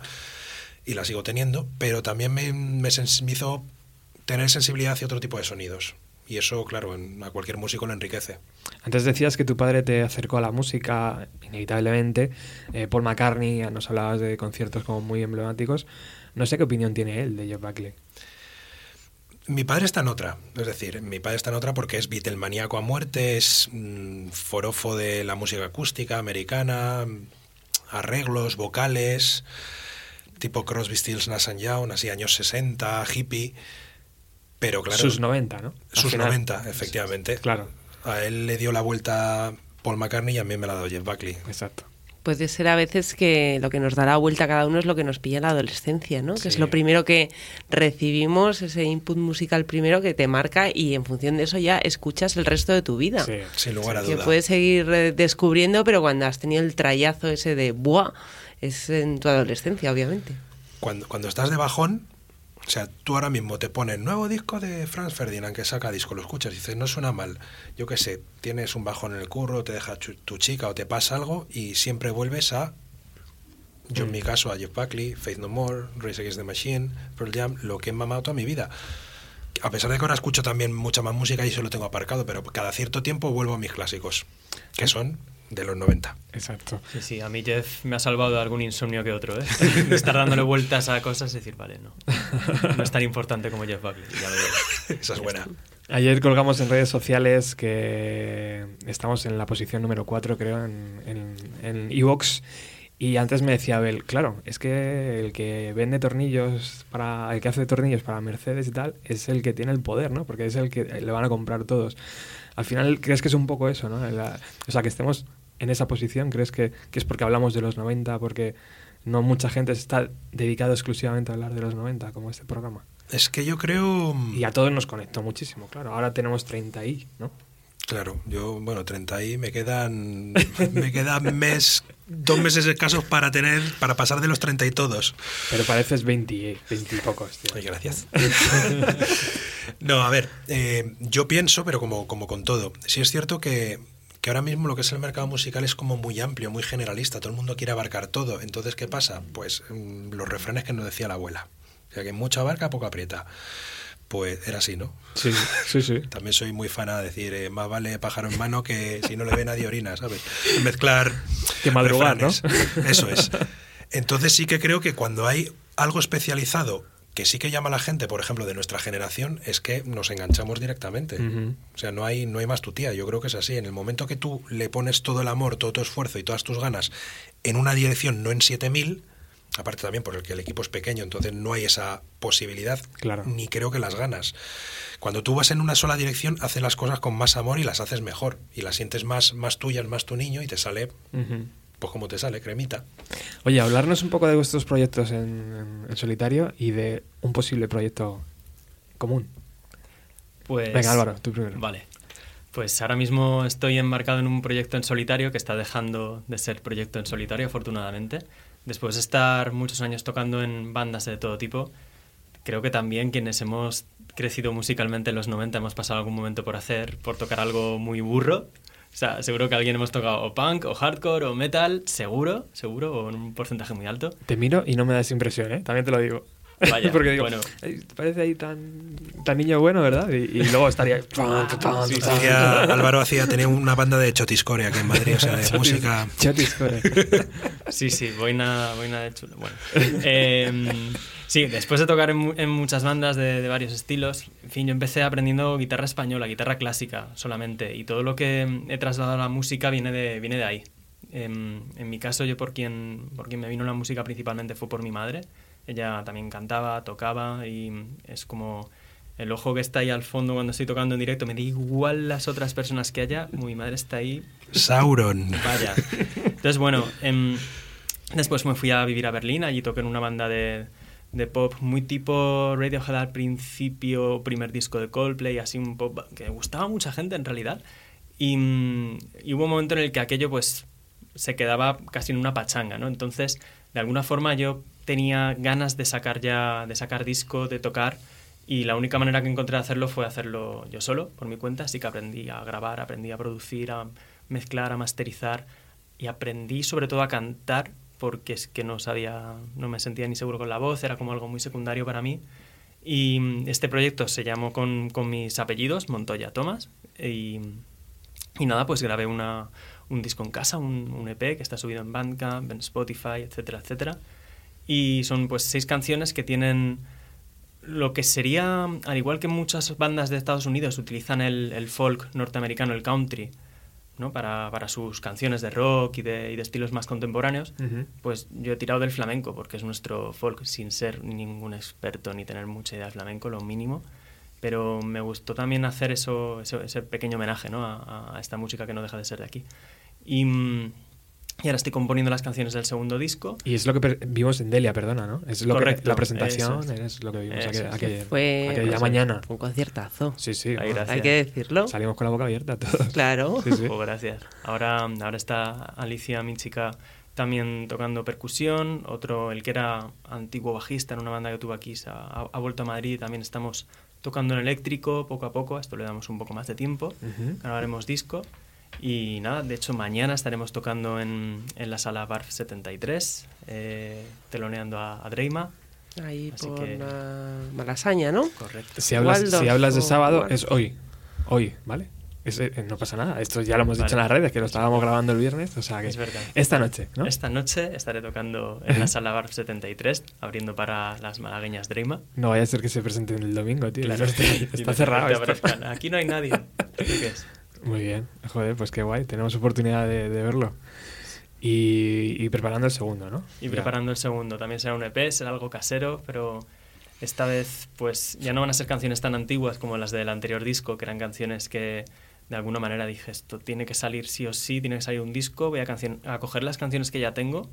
y la sigo teniendo, pero también me, me, me hizo tener sensibilidad hacia otro tipo de sonidos. Y eso, claro, a cualquier músico lo enriquece. Antes decías que tu padre te acercó a la música, inevitablemente. Eh, Paul McCartney, nos hablabas de conciertos como muy emblemáticos. No sé qué opinión tiene él de Jeff Buckley. Mi padre está en otra, es decir, mi padre está en otra porque es Beatlemaníaco a muerte, es mm, forofo de la música acústica americana, arreglos, vocales, tipo Crosby, Stills, Nash Young, así años 60, hippie. Pero claro. Sus 90, ¿no? sus 90, efectivamente. Claro. A él le dio la vuelta Paul McCartney y a mí me la ha dado Jeff Buckley. Exacto. Puede ser a veces que lo que nos dará vuelta a cada uno es lo que nos pilla en la adolescencia, ¿no? Que es lo primero que recibimos, ese input musical primero que te marca y en función de eso ya escuchas el resto de tu vida. Sí, sin lugar a duda. Que puedes seguir eh, descubriendo, pero cuando has tenido el trayazo ese de ¡buah! Es en tu adolescencia, obviamente. Cuando, cuando estás de bajón, o sea, tú ahora mismo te pones nuevo disco de Franz Ferdinand que saca disco, lo escuchas y dices, no suena mal. Yo qué sé, tienes un bajón en el curro, te deja tu chica o te pasa algo y siempre vuelves a. Yo en mi mm. caso a Jeff Buckley, Faith No More, Race Against the Machine, Pearl Jam, lo que he mamado toda mi vida. A pesar de que ahora escucho también mucha más música y eso lo tengo aparcado, pero cada cierto tiempo vuelvo a mis clásicos, que son de los 90. Exacto. Sí, sí, a mí Jeff me ha salvado de algún insomnio que otro, ¿eh? De estar dándole vueltas a cosas y decir, vale, no. No es tan importante como Jeff Buckley. Esa es buena. Ayer colgamos en redes sociales que estamos en la posición número 4, creo, en, en, Evox. Y antes me decía Abel, claro, es que el que vende tornillos para. el que hace tornillos para Mercedes y tal, es el que tiene el poder, ¿no? Porque es el que le van a comprar todos. Al final, ¿crees que es un poco eso, ¿no? o sea, que estemos en esa posición? ¿Crees que, es porque hablamos de los 90, porque no mucha gente está dedicada exclusivamente a hablar de los 90, como este programa? Es que yo creo... Y a todos nos conectó muchísimo, claro. Ahora tenemos 30 y, ¿no? Claro, yo, bueno, 30 y me quedan, me quedan mes, dos meses escasos para tener, para pasar de los 30 y todos. Pero pareces 20, 20 y pocos, tío. Ay, gracias. no, a ver, eh, yo pienso, pero como, como con todo, sí es cierto que que ahora mismo lo que es el mercado musical es como muy amplio, muy generalista, todo el mundo quiere abarcar todo. Entonces, ¿qué pasa? Pues mm, los refranes que nos decía la abuela. O sea, que mucha abarca, poco aprieta. Pues era así, ¿no? Sí, sí, sí. También soy muy fan a decir, eh, más vale pájaro en mano que si no le ve nadie orina, ¿sabes? Mezclar. Que madrugar, ¿no? Eso es. Entonces sí que creo que cuando hay algo especializado que sí que llama a la gente, por ejemplo, de nuestra generación, es que nos enganchamos directamente. O sea, no hay, no hay más tu tía. Yo creo que es así. En el momento que tú le pones todo el amor, todo tu esfuerzo y todas tus ganas en una dirección, no en 7000, aparte también porque el equipo es pequeño, entonces no hay esa posibilidad, claro. ni creo que las ganas. Cuando tú vas en una sola dirección, haces las cosas con más amor y las haces mejor. Y las sientes más, más tuyas, más tu niño y te sale pues como te sale, cremita. Oye, hablarnos un poco de vuestros proyectos en, solitario y de un posible proyecto común. Pues, Venga, Álvaro, tú primero. Vale. Pues ahora mismo estoy embarcado en un proyecto en solitario que está dejando de ser proyecto en solitario, afortunadamente. Después de estar muchos años tocando en bandas de todo tipo, creo que también quienes hemos crecido musicalmente en los 90 hemos pasado algún momento por hacer, por tocar algo muy burro. O sea, seguro que alguien hemos tocado o punk, o hardcore, o metal, seguro, seguro, o en un porcentaje muy alto. Te miro y no me das impresión, ¿eh? También te lo digo. Vaya, Porque digo, bueno. "Ay, parece ahí tan, tan niño bueno, ¿verdad? Y, y luego estaría... Sí, sí, Hacía- Álvaro hacía, tenía una banda de chotiscore aquí en Madrid, o sea, de música. Chotis, core. Sí, sí, boina, boina de chulo. Bueno, eh, sí, después de tocar en, en muchas bandas de, de varios estilos, en fin, yo empecé aprendiendo guitarra española, guitarra clásica solamente, y todo lo que he trasladado a la música viene de, viene de ahí. En, en mi caso, yo por quien, por quien me vino la música principalmente fue por mi madre. Ella también cantaba, tocaba, y es como el ojo que está ahí al fondo cuando estoy tocando en directo, me da igual las otras personas que haya, mi madre está ahí Sauron. Vaya. Entonces, bueno, em, después me fui a vivir a Berlín, allí toqué en una banda de, de pop muy tipo Radiohead al principio, primer disco de Coldplay, así un pop que gustaba mucha gente en realidad. Y, mm, y hubo un momento en el que aquello pues se quedaba casi en una pachanga, ¿no? Entonces, de alguna forma yo tenía ganas de sacar ya, de sacar disco, de tocar, y la única manera que encontré de hacerlo fue hacerlo yo solo, por mi cuenta, así que aprendí a grabar, aprendí a producir, a mezclar, a masterizar, y aprendí sobre todo a cantar, porque es que no sabía, no me sentía ni seguro con la voz, era como algo muy secundario para mí. Y mm, este proyecto se llamó con, con mis apellidos, Montoya Tomás, y, y nada, pues grabé una, un disco en casa, un, un EP que está subido en Bandcamp, en Spotify, etcétera, etcétera. Y son pues seis canciones que tienen lo que sería, al igual que muchas bandas de Estados Unidos utilizan el, el folk norteamericano, el country, ¿no? para, para sus canciones de rock y de, y de estilos más contemporáneos, Ujú. pues yo he tirado del flamenco, porque es nuestro folk, sin ser ningún experto ni tener mucha idea de flamenco, lo mínimo. Pero me gustó también hacer eso, eso- ese pequeño homenaje ¿no? a, a esta música que no deja de ser de aquí. Y, mm, y ahora estoy componiendo las canciones del segundo disco. Y es lo que vimos en Delia, perdona, ¿no? Es lo Correcto, que, la presentación, es. es lo que vimos Eso aquel- es. aquel- Fue aquella pues, mañana. un conciertazo. Sí, sí. Ay. Hay que decirlo. Salimos con la boca abierta todos. Claro. Sí, sí. Oh, gracias. Ahora, ahora está Alicia, mi chica, también tocando percusión. Otro, el que era antiguo bajista en una banda que tuvo aquí, se ha, ha vuelto a Madrid. También estamos tocando en eléctrico poco a poco. A esto le damos un poco más de tiempo. Ujú. Grabaremos disco. Y nada, de hecho mañana estaremos tocando en, en la sala Barf 73, eh, teloneando a, a Dreima. Ahí Así por que- la Malasaña, ¿no? Correcto. Si hablas, Waldorf si hablas de sábado, Waldorf. es hoy. Hoy, ¿vale? Es- eh, no pasa nada. Esto ya lo hemos dicho en las redes, que lo estábamos grabando el viernes. O sea que Es verdad. esta noche, ¿no? Esta noche estaré tocando en la sala Barf 73, abriendo para las malagueñas Dreima. No vaya a ser que se presenten el domingo, tío. Claro. Está, está cerrado esto. Aquí no hay nadie. ¿Qué es? Muy bien. Joder, pues qué guay. Tenemos oportunidad de, de verlo. Y, y preparando el segundo, ¿no? Y Ya. preparando el segundo. También será un EP, será algo casero, pero esta vez pues ya no van a ser canciones tan antiguas como las del anterior disco, que eran canciones que de alguna manera dije, esto tiene que salir sí o sí, tiene que salir un disco, voy a, a coger las canciones que ya tengo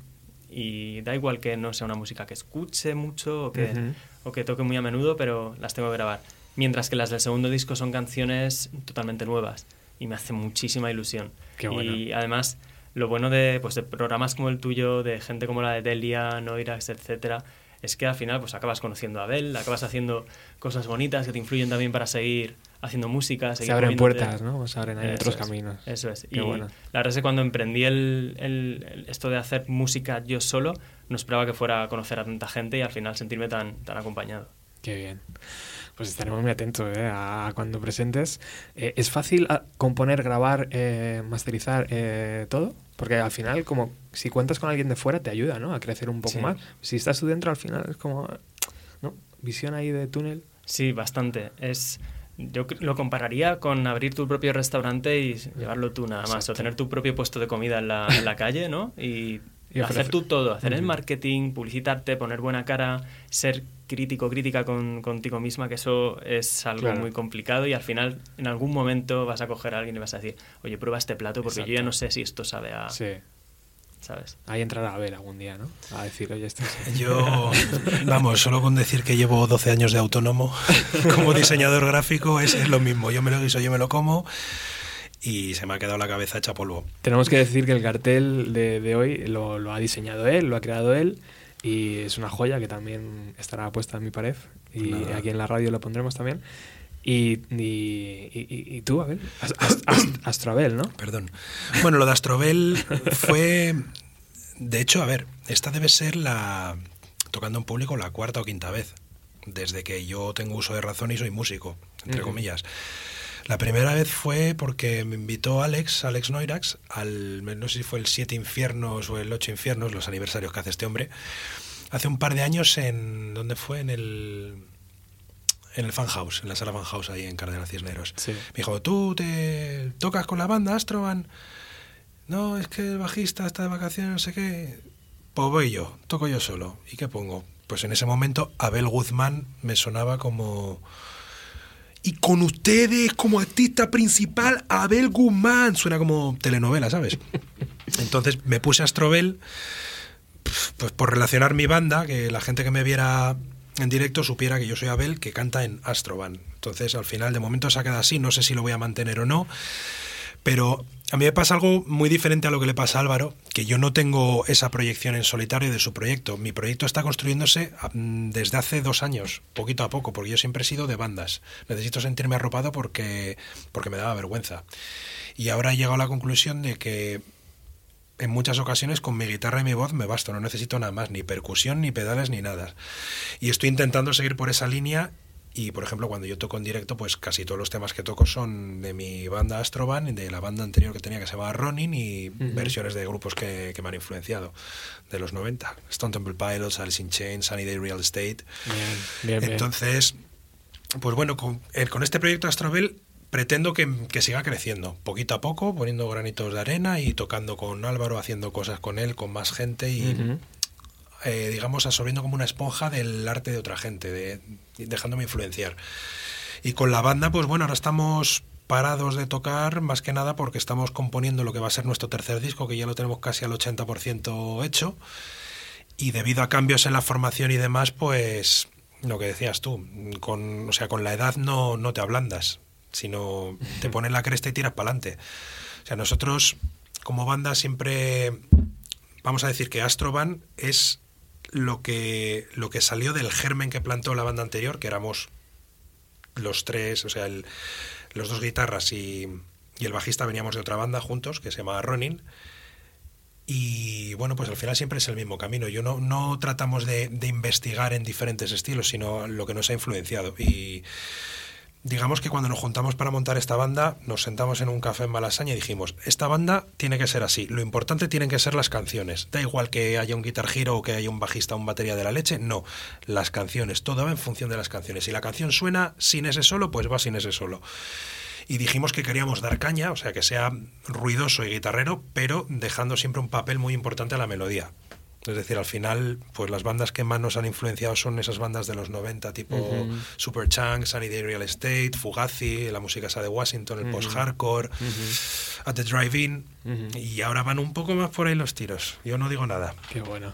y da igual que no sea una música que escuche mucho o que, o que toque muy a menudo, pero las tengo que grabar. Mientras que las del segundo disco son canciones totalmente nuevas y me hace muchísima ilusión. Qué bueno. Y además, lo bueno de, pues, de programas como el tuyo, de gente como la de Delia, Noirax, etcétera, es que al final pues acabas conociendo a Abel, acabas haciendo cosas bonitas que te influyen también para seguir haciendo música, seguir Se abren puertas, ¿no? Se abren Eso otros es, caminos. Eso es. Qué y bueno. la verdad es que cuando emprendí el, el- el- esto de hacer música yo solo, no esperaba que fuera a conocer a tanta gente y al final sentirme tan, tan acompañado. Qué bien. Pues estaremos muy atentos ¿eh? a cuando presentes. Eh, ¿Es fácil ah, componer, grabar, eh, masterizar todo? Porque al final, como si cuentas con alguien de fuera, te ayuda ¿no? a crecer un poco Sí. más. Si estás tú dentro, al final es como. ¿no? Visión ahí de túnel. Sí, bastante. Es, yo lo compararía con abrir tu propio restaurante y llevarlo tú nada más, o Exacto. tener tu propio puesto de comida en la, en la calle, ¿no? Y, Y hacer tú todo, hacer el marketing, publicitarte, poner buena cara, ser crítico, crítica con, contigo misma, que eso es algo Claro. muy complicado y al final en algún momento vas a coger a alguien y vas a decir, oye, prueba este plato porque yo ya no sé si esto sabe a... Sí. ¿Sabes? Ahí entrará a ver algún día, ¿no? A decir, oye, esto es... Yo, vamos, solo con decir que llevo 12 años de autónomo como diseñador gráfico es, es lo mismo. Yo me lo guiso, yo me lo como y se me ha quedado la cabeza hecha polvo. Tenemos que decir que el cartel de, de hoy lo, lo ha diseñado él, lo ha creado él. Y es una joya que también estará puesta en mi pared y Nada. aquí en la radio lo pondremos también. Y, y, y- y tú, Abel, As- As- As- Astroabel, ¿no? Perdón. Bueno, lo de Astrobel fue. De hecho, a ver, esta debe ser la. Tocando en público la cuarta o quinta vez. Desde que yo tengo uso de razón y soy músico, entre Ujú. comillas. La primera vez fue porque me invitó Alex, Alex Noirax, al. No sé si fue el Siete Infiernos o el Ocho Infiernos, los aniversarios que hace este hombre. Hace un par de años en. ¿Dónde fue? En el. En el Fan House, en la sala Fan House ahí en Cardenal Cisneros. Sí. Me dijo, ¿tú te tocas con la banda Astroban? No, es que el bajista está de vacaciones, no sé qué. Pues voy yo, toco yo solo. ¿Y qué pongo? Pues en ese momento Abel Guzmán me sonaba como... Y con ustedes como artista principal, Abel Guzmán. Suena como telenovela, ¿sabes? Entonces me puse Astrobel pues por relacionar mi banda, que la gente que me viera en directo supiera que yo soy Abel, que canta en Astroban. Entonces, al final, de momento se ha quedado así, no sé si lo voy a mantener o no, pero a mí me pasa algo muy diferente a lo que le pasa a Álvaro, que yo no tengo esa proyección en solitario de su proyecto. Mi proyecto está construyéndose mm, desde hace dos años, poquito a poco, porque yo siempre he sido de bandas. Necesito sentirme arropado porque, porque me daba vergüenza. Y ahora he llegado a la conclusión de que en muchas ocasiones con mi guitarra y mi voz me basto, no necesito nada más, ni percusión, ni pedales, ni nada. Y estoy intentando seguir por esa línea y, por ejemplo, cuando yo toco en directo, pues casi todos los temas que toco son de mi banda Astroban, y de la banda anterior que tenía que se llamaba Ronin y versiones de grupos que, que me han influenciado de los 90. Stone Temple Pilots, Alice in Chains, Sunny Day Real Estate. Bien, bien, bien. Entonces, pues bueno, con, eh, con este proyecto Astrobel pretendo que, que siga creciendo, poquito a poco, poniendo granitos de arena y tocando con Álvaro, haciendo cosas con él, con más gente y. eh, digamos, absorbiendo como una esponja del arte de otra gente, de, dejándome influenciar. Y con la banda, pues bueno, ahora estamos parados de tocar, más que nada porque estamos componiendo lo que va a ser nuestro tercer disco, que ya lo tenemos casi al 80% hecho. Y debido a cambios en la formación y demás, pues lo que decías tú, con, o sea, con la edad no, no te ablandas, sino te pones la cresta y tiras para adelante. O sea, nosotros como banda siempre vamos a decir que Astroban es lo que, lo que salió del germen que plantó la banda anterior, que éramos los tres, o sea, el- los dos guitarras y, y el bajista veníamos de otra banda juntos, que se llamaba Ronin. Y bueno, pues al final siempre es el mismo camino. Yo no, no tratamos de, de investigar en diferentes estilos, sino lo que nos ha influenciado. Y digamos que cuando nos juntamos para montar esta banda, nos sentamos en un café en Malasaña y dijimos, esta banda tiene que ser así. Lo importante tienen que ser las canciones. Da igual que haya un guitar giro o que haya un bajista o un batería de la leche, no. Las canciones, todo va en función de las canciones. Si la canción suena sin ese solo, pues va sin ese solo y dijimos que queríamos dar caña, o sea, que sea ruidoso y guitarrero, pero dejando siempre un papel muy importante a la melodía. Es decir, al final, pues las bandas que más nos han influenciado son esas bandas de los 90, tipo Ujú. Superchunk, Sunny Day Real Estate, Fugazi, la música esa de Washington, el post-hardcore, At the Drive-In, y ahora van un poco más por ahí los tiros. Yo no digo nada. Qué bueno.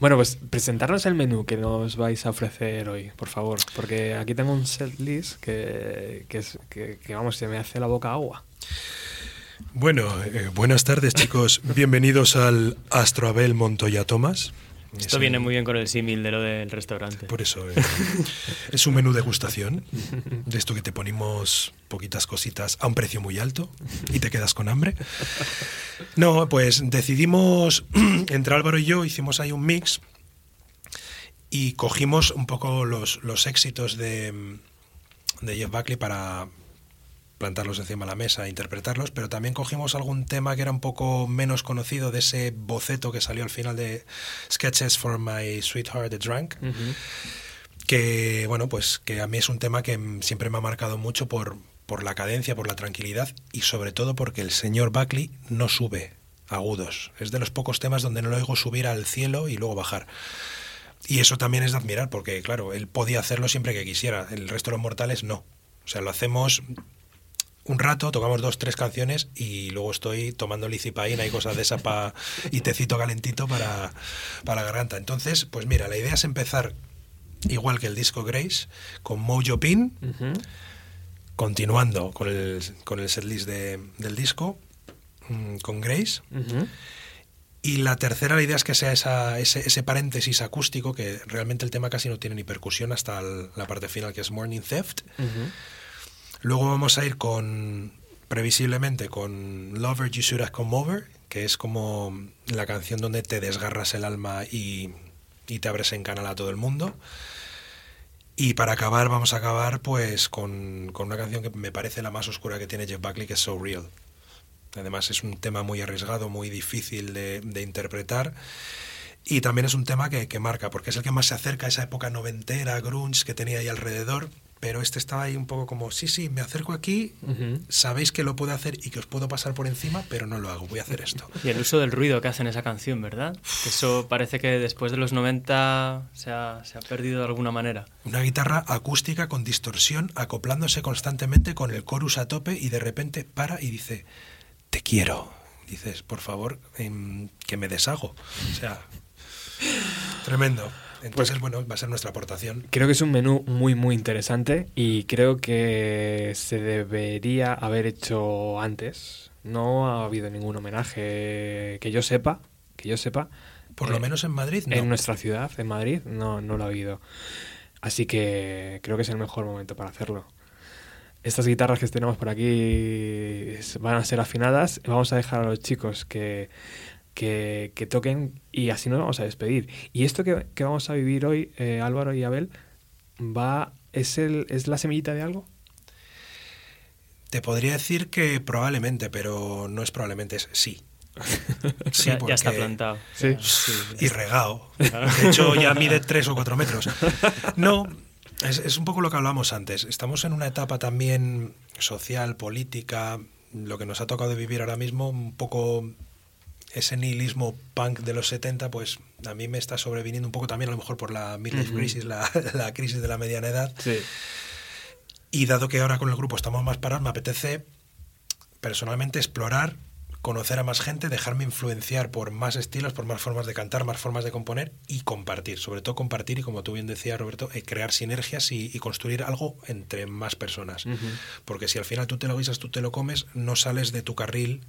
Bueno, pues presentarnos el menú que nos vais a ofrecer hoy, por favor. Porque aquí tengo un set list que, que, es- que- que, vamos, se me hace la boca agua. Bueno, eh, buenas tardes chicos, bienvenidos al Astroabel Montoya Tomás. Es Esto un- viene muy bien con el símil de lo del restaurante. Por eso eh, es un menú degustación de esto que te ponemos poquitas cositas a un precio muy alto y te quedas con hambre. No, pues decidimos, entre Álvaro y yo, hicimos ahí un mix y cogimos un poco los, los éxitos de, de Jeff Buckley para plantarlos encima de la mesa e interpretarlos, pero también cogimos algún tema que era un poco menos conocido de ese boceto que salió al final de Sketches for My Sweetheart the Drunk que bueno pues que a mí es un tema que siempre me ha marcado mucho por, por la cadencia, por la tranquilidad y sobre todo porque el señor Buckley no sube agudos. Es de los pocos temas donde no lo oigo subir al cielo y luego bajar. Y eso también es de admirar porque claro, él podía hacerlo siempre que quisiera, el resto de los mortales no. O sea, lo hacemos un rato, tocamos dos, tres canciones y luego estoy tomando licipaína y cosas de esa pa, y tecito calentito para, para la garganta. Entonces, pues mira, la idea es empezar igual que el disco Grace, con Mojo Pin, continuando con el, con el setlist de- del disco, mm, con Grace, Y la tercera, la idea es que sea esa, ese, ese, paréntesis acústico, que realmente el tema casi no tiene ni percusión hasta el, la parte final, que es Morning Theft. Uh -huh. Luego vamos a ir con, previsiblemente, con Lover You Should Have Come Over, que es como la canción donde te desgarras el alma y, y te abres en canal a todo el mundo. Y para acabar, vamos a acabar pues con, con, una canción que me parece la más oscura que tiene Jeff Buckley, que es So Real. Además es un tema muy arriesgado, muy difícil de, interpretar. Y también es un tema que, que, marca, porque es el que más se acerca a esa época noventera, grunge que tenía ahí alrededor. Pero este estaba ahí un poco como, sí, sí, me acerco aquí, uh -huh. sabéis que lo puedo hacer y que os puedo pasar por encima, pero no lo hago, voy a hacer esto. Y el uso del ruido que hace en esa canción, ¿verdad? Que eso parece que después de los 90 se ha, se ha perdido de alguna manera. Una guitarra acústica con distorsión, acoplándose constantemente con el chorus a tope y de repente para y dice, te quiero. Dices, por favor, eh, que me deshago. O sea, tremendo. Entonces, pues, bueno, va a ser nuestra aportación. Creo que es un menú muy, muy interesante y creo que se debería haber hecho antes. No ha habido ningún homenaje que yo sepa, que yo sepa. Por lo eh, menos en Madrid, no. En nuestra ciudad, en Madrid, no, no lo ha habido. Así que creo que es el mejor momento para hacerlo. Estas guitarras que tenemos por aquí van a ser afinadas. Vamos a dejar a los chicos que que, que, toquen y así nos vamos a despedir. Y esto que, que vamos a vivir hoy, eh, Álvaro y Abel, va ¿es, el, ¿es la semillita de algo? Te podría decir que probablemente, pero no es probablemente, es sí. Sí, ya, ya, está plantado. Sí. sí y regado. De hecho, ya mide tres o cuatro metros. No, es, es un poco lo que hablamos antes. Estamos en una etapa también social, política, lo que nos ha tocado vivir ahora mismo, un poco ese nihilismo punk de los 70, pues a mí me está sobreviniendo un poco también, a lo mejor por la midlife uh -huh. crisis, la, la, crisis de la mediana edad. Sí. Y dado que ahora con el grupo estamos más parados, me apetece personalmente explorar, conocer a más gente, dejarme influenciar por más estilos, por más formas de cantar, más formas de componer y compartir. Sobre todo compartir y, como tú bien decías, Roberto, eh, crear sinergias y, y, construir algo entre más personas. Uh -huh. Porque si al final tú te lo guisas, tú te lo comes, no sales de tu carril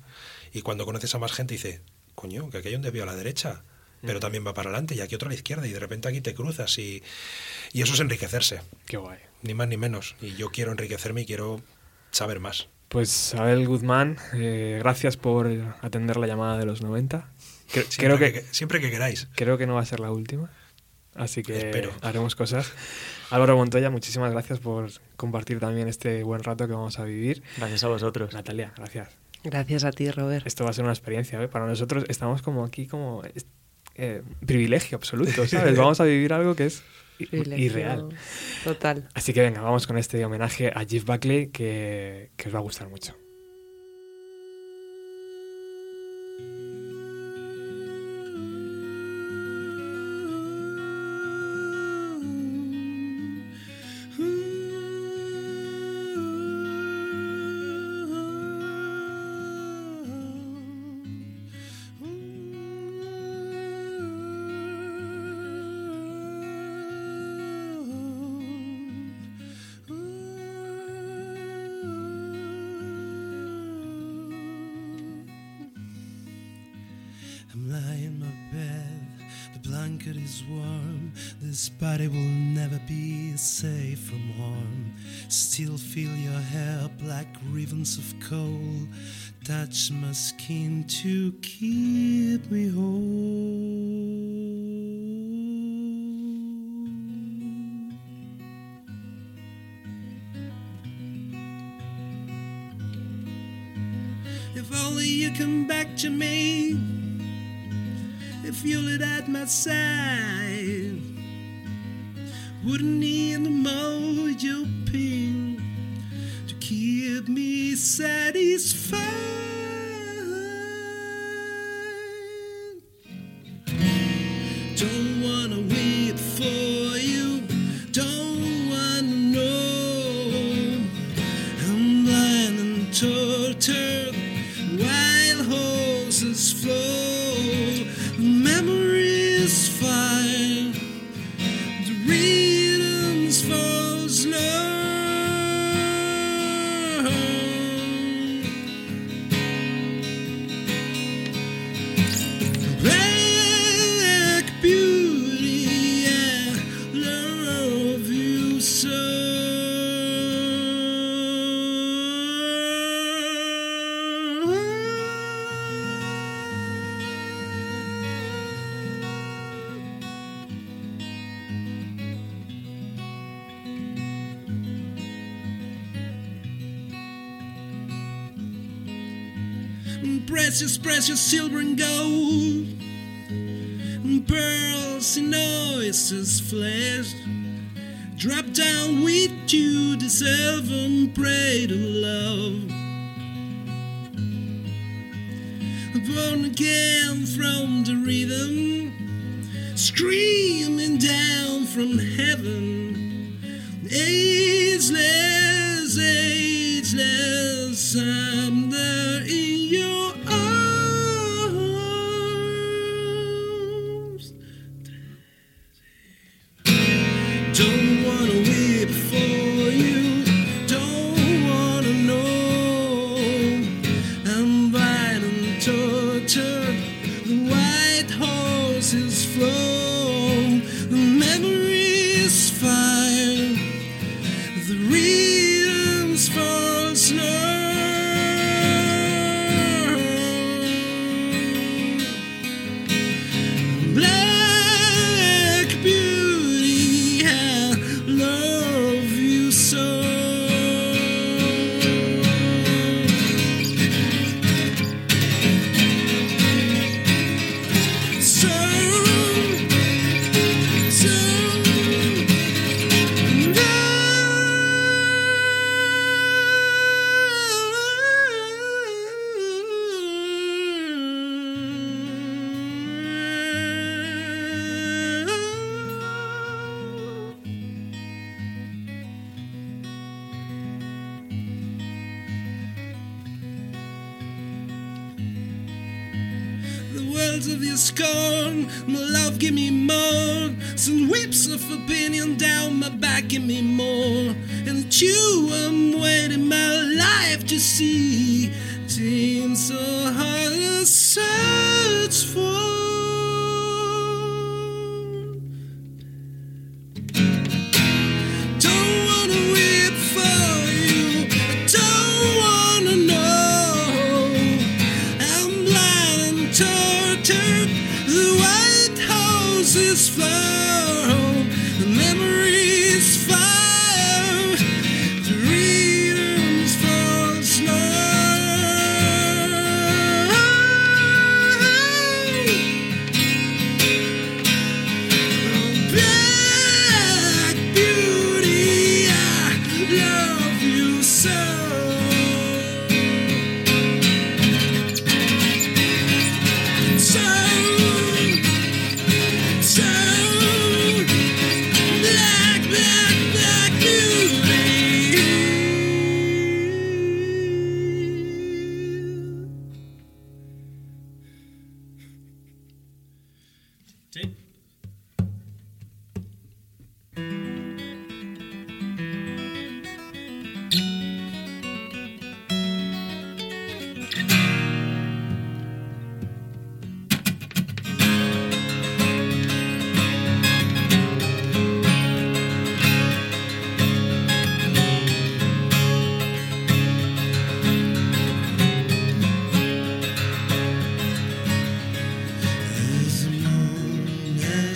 y cuando conoces a más gente dice, coño, que aquí hay un desvío a la derecha, pero también va para adelante y aquí otro a la izquierda y de repente aquí te cruzas y, y eso es enriquecerse. Qué guay. Ni más ni menos. Y yo quiero enriquecerme y quiero saber más. Pues Abel Guzmán, eh, gracias por atender la llamada de los 90. Creo, siempre creo que, que, siempre que queráis. Creo que no va a ser la última. Así que Espero. haremos cosas. Álvaro Montoya, muchísimas gracias por compartir también este buen rato que vamos a vivir. Gracias a vosotros. Natalia, gracias. Gracias a ti, Robert. Esto va a ser una experiencia, ¿eh? Para nosotros estamos como aquí como eh, privilegio absoluto, ¿sabes? Vamos a vivir algo que es irreal. Total. Así que venga, vamos con este homenaje a Jeff Buckley que, que os va a gustar mucho. This body will never be safe from harm. Still feel your hair black ribbons of coal. Touch my skin to keep me whole. sad. precious, precious silver and gold, and pearls and oysters' flesh. Drop down with you the seven prayed of love. Born again.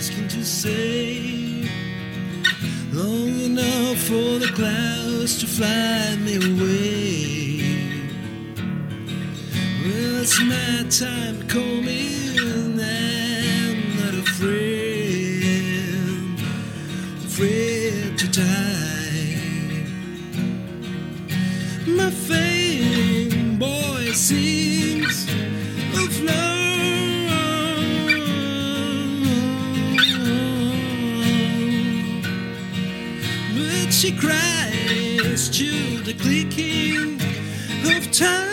asking to say long enough for the clouds to fly me away. Well, it's my time to call me, and I'm not afraid, afraid to die. she cries to the clicking of time.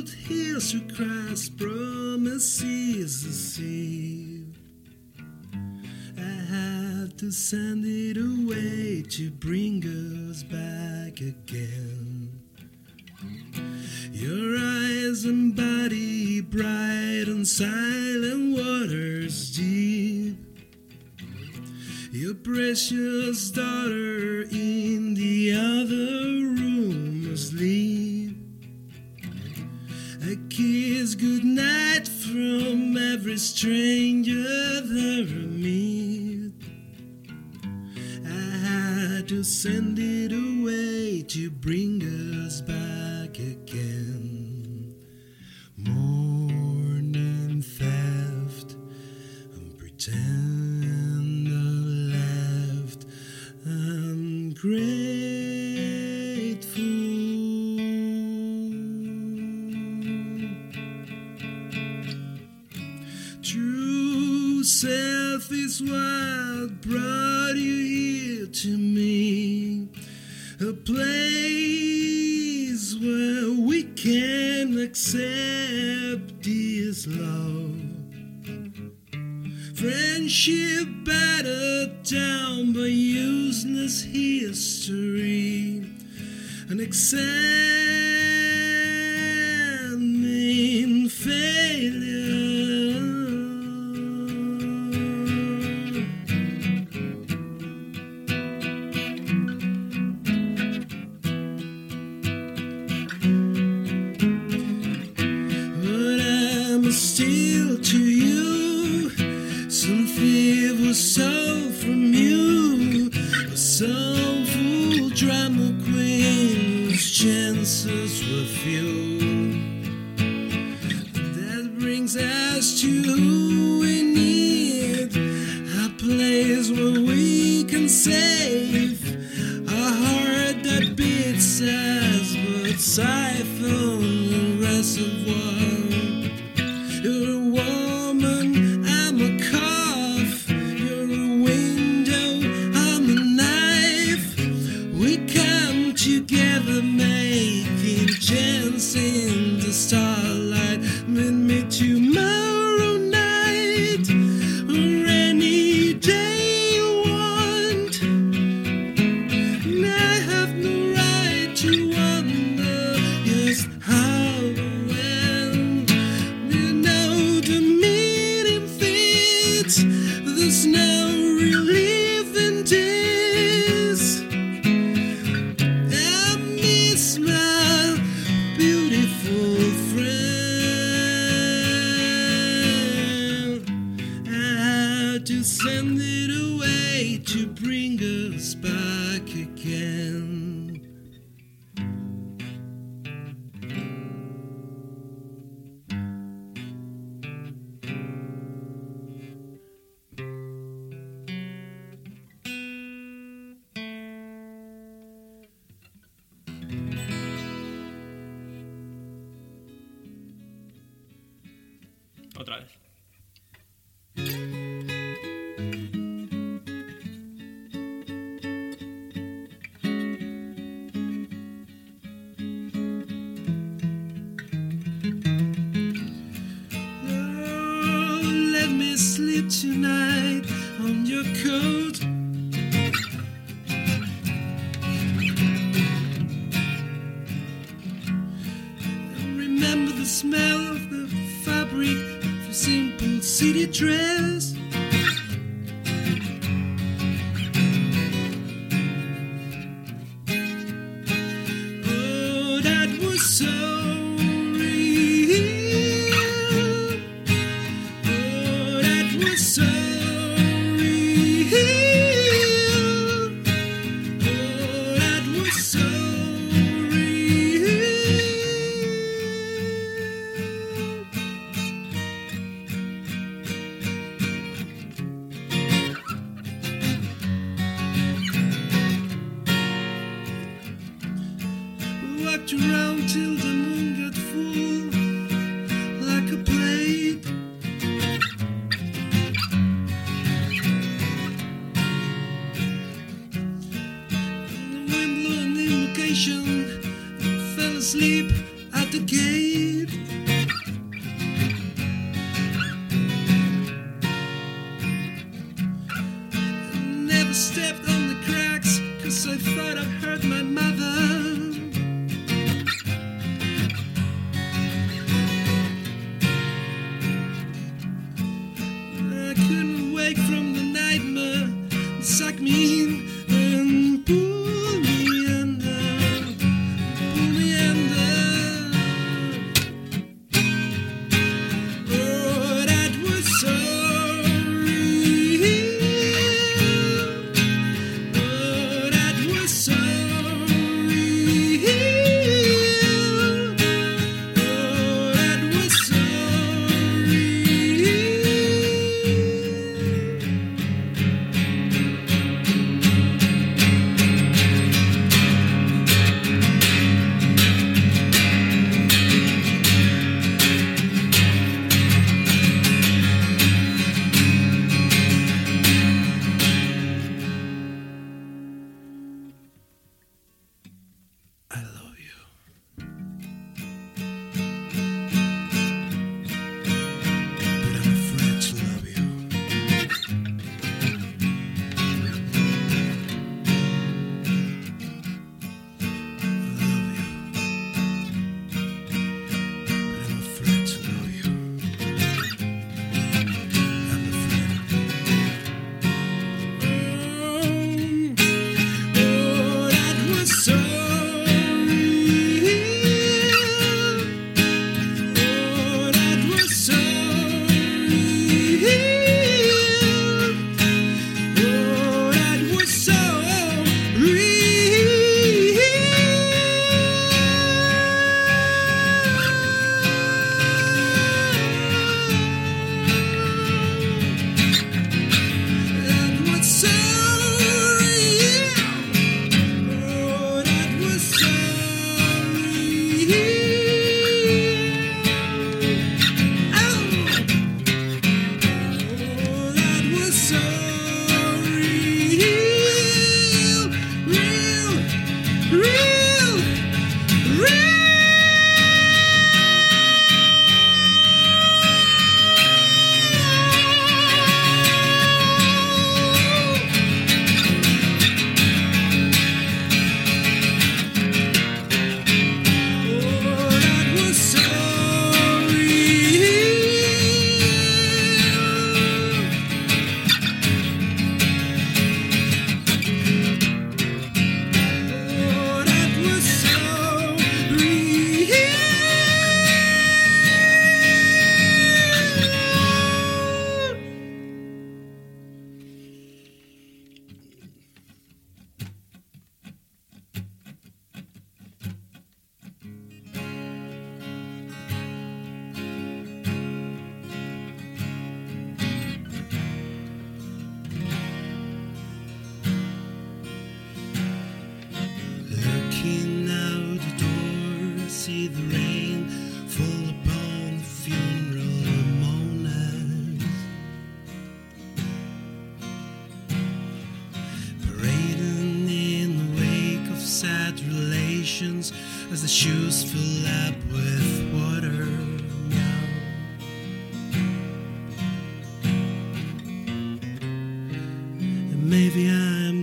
truth heals through Christ's promises received. I had to send it away to bring us back again. Your eyes and body bright on silent waters deep. Your precious daughter in the other good night from every stranger that I meet. I had to send it away to bring us back. To send it away to bring us back again.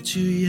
to you.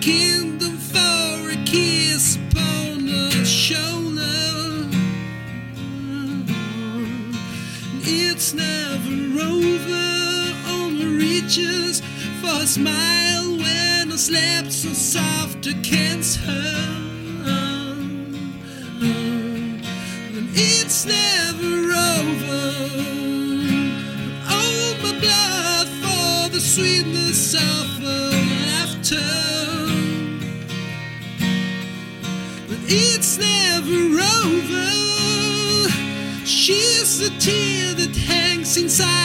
kingdom for a kiss upon the shoulder. It's never over, only reaches for a smile when I slept so soft against her. It's the tear that hangs inside.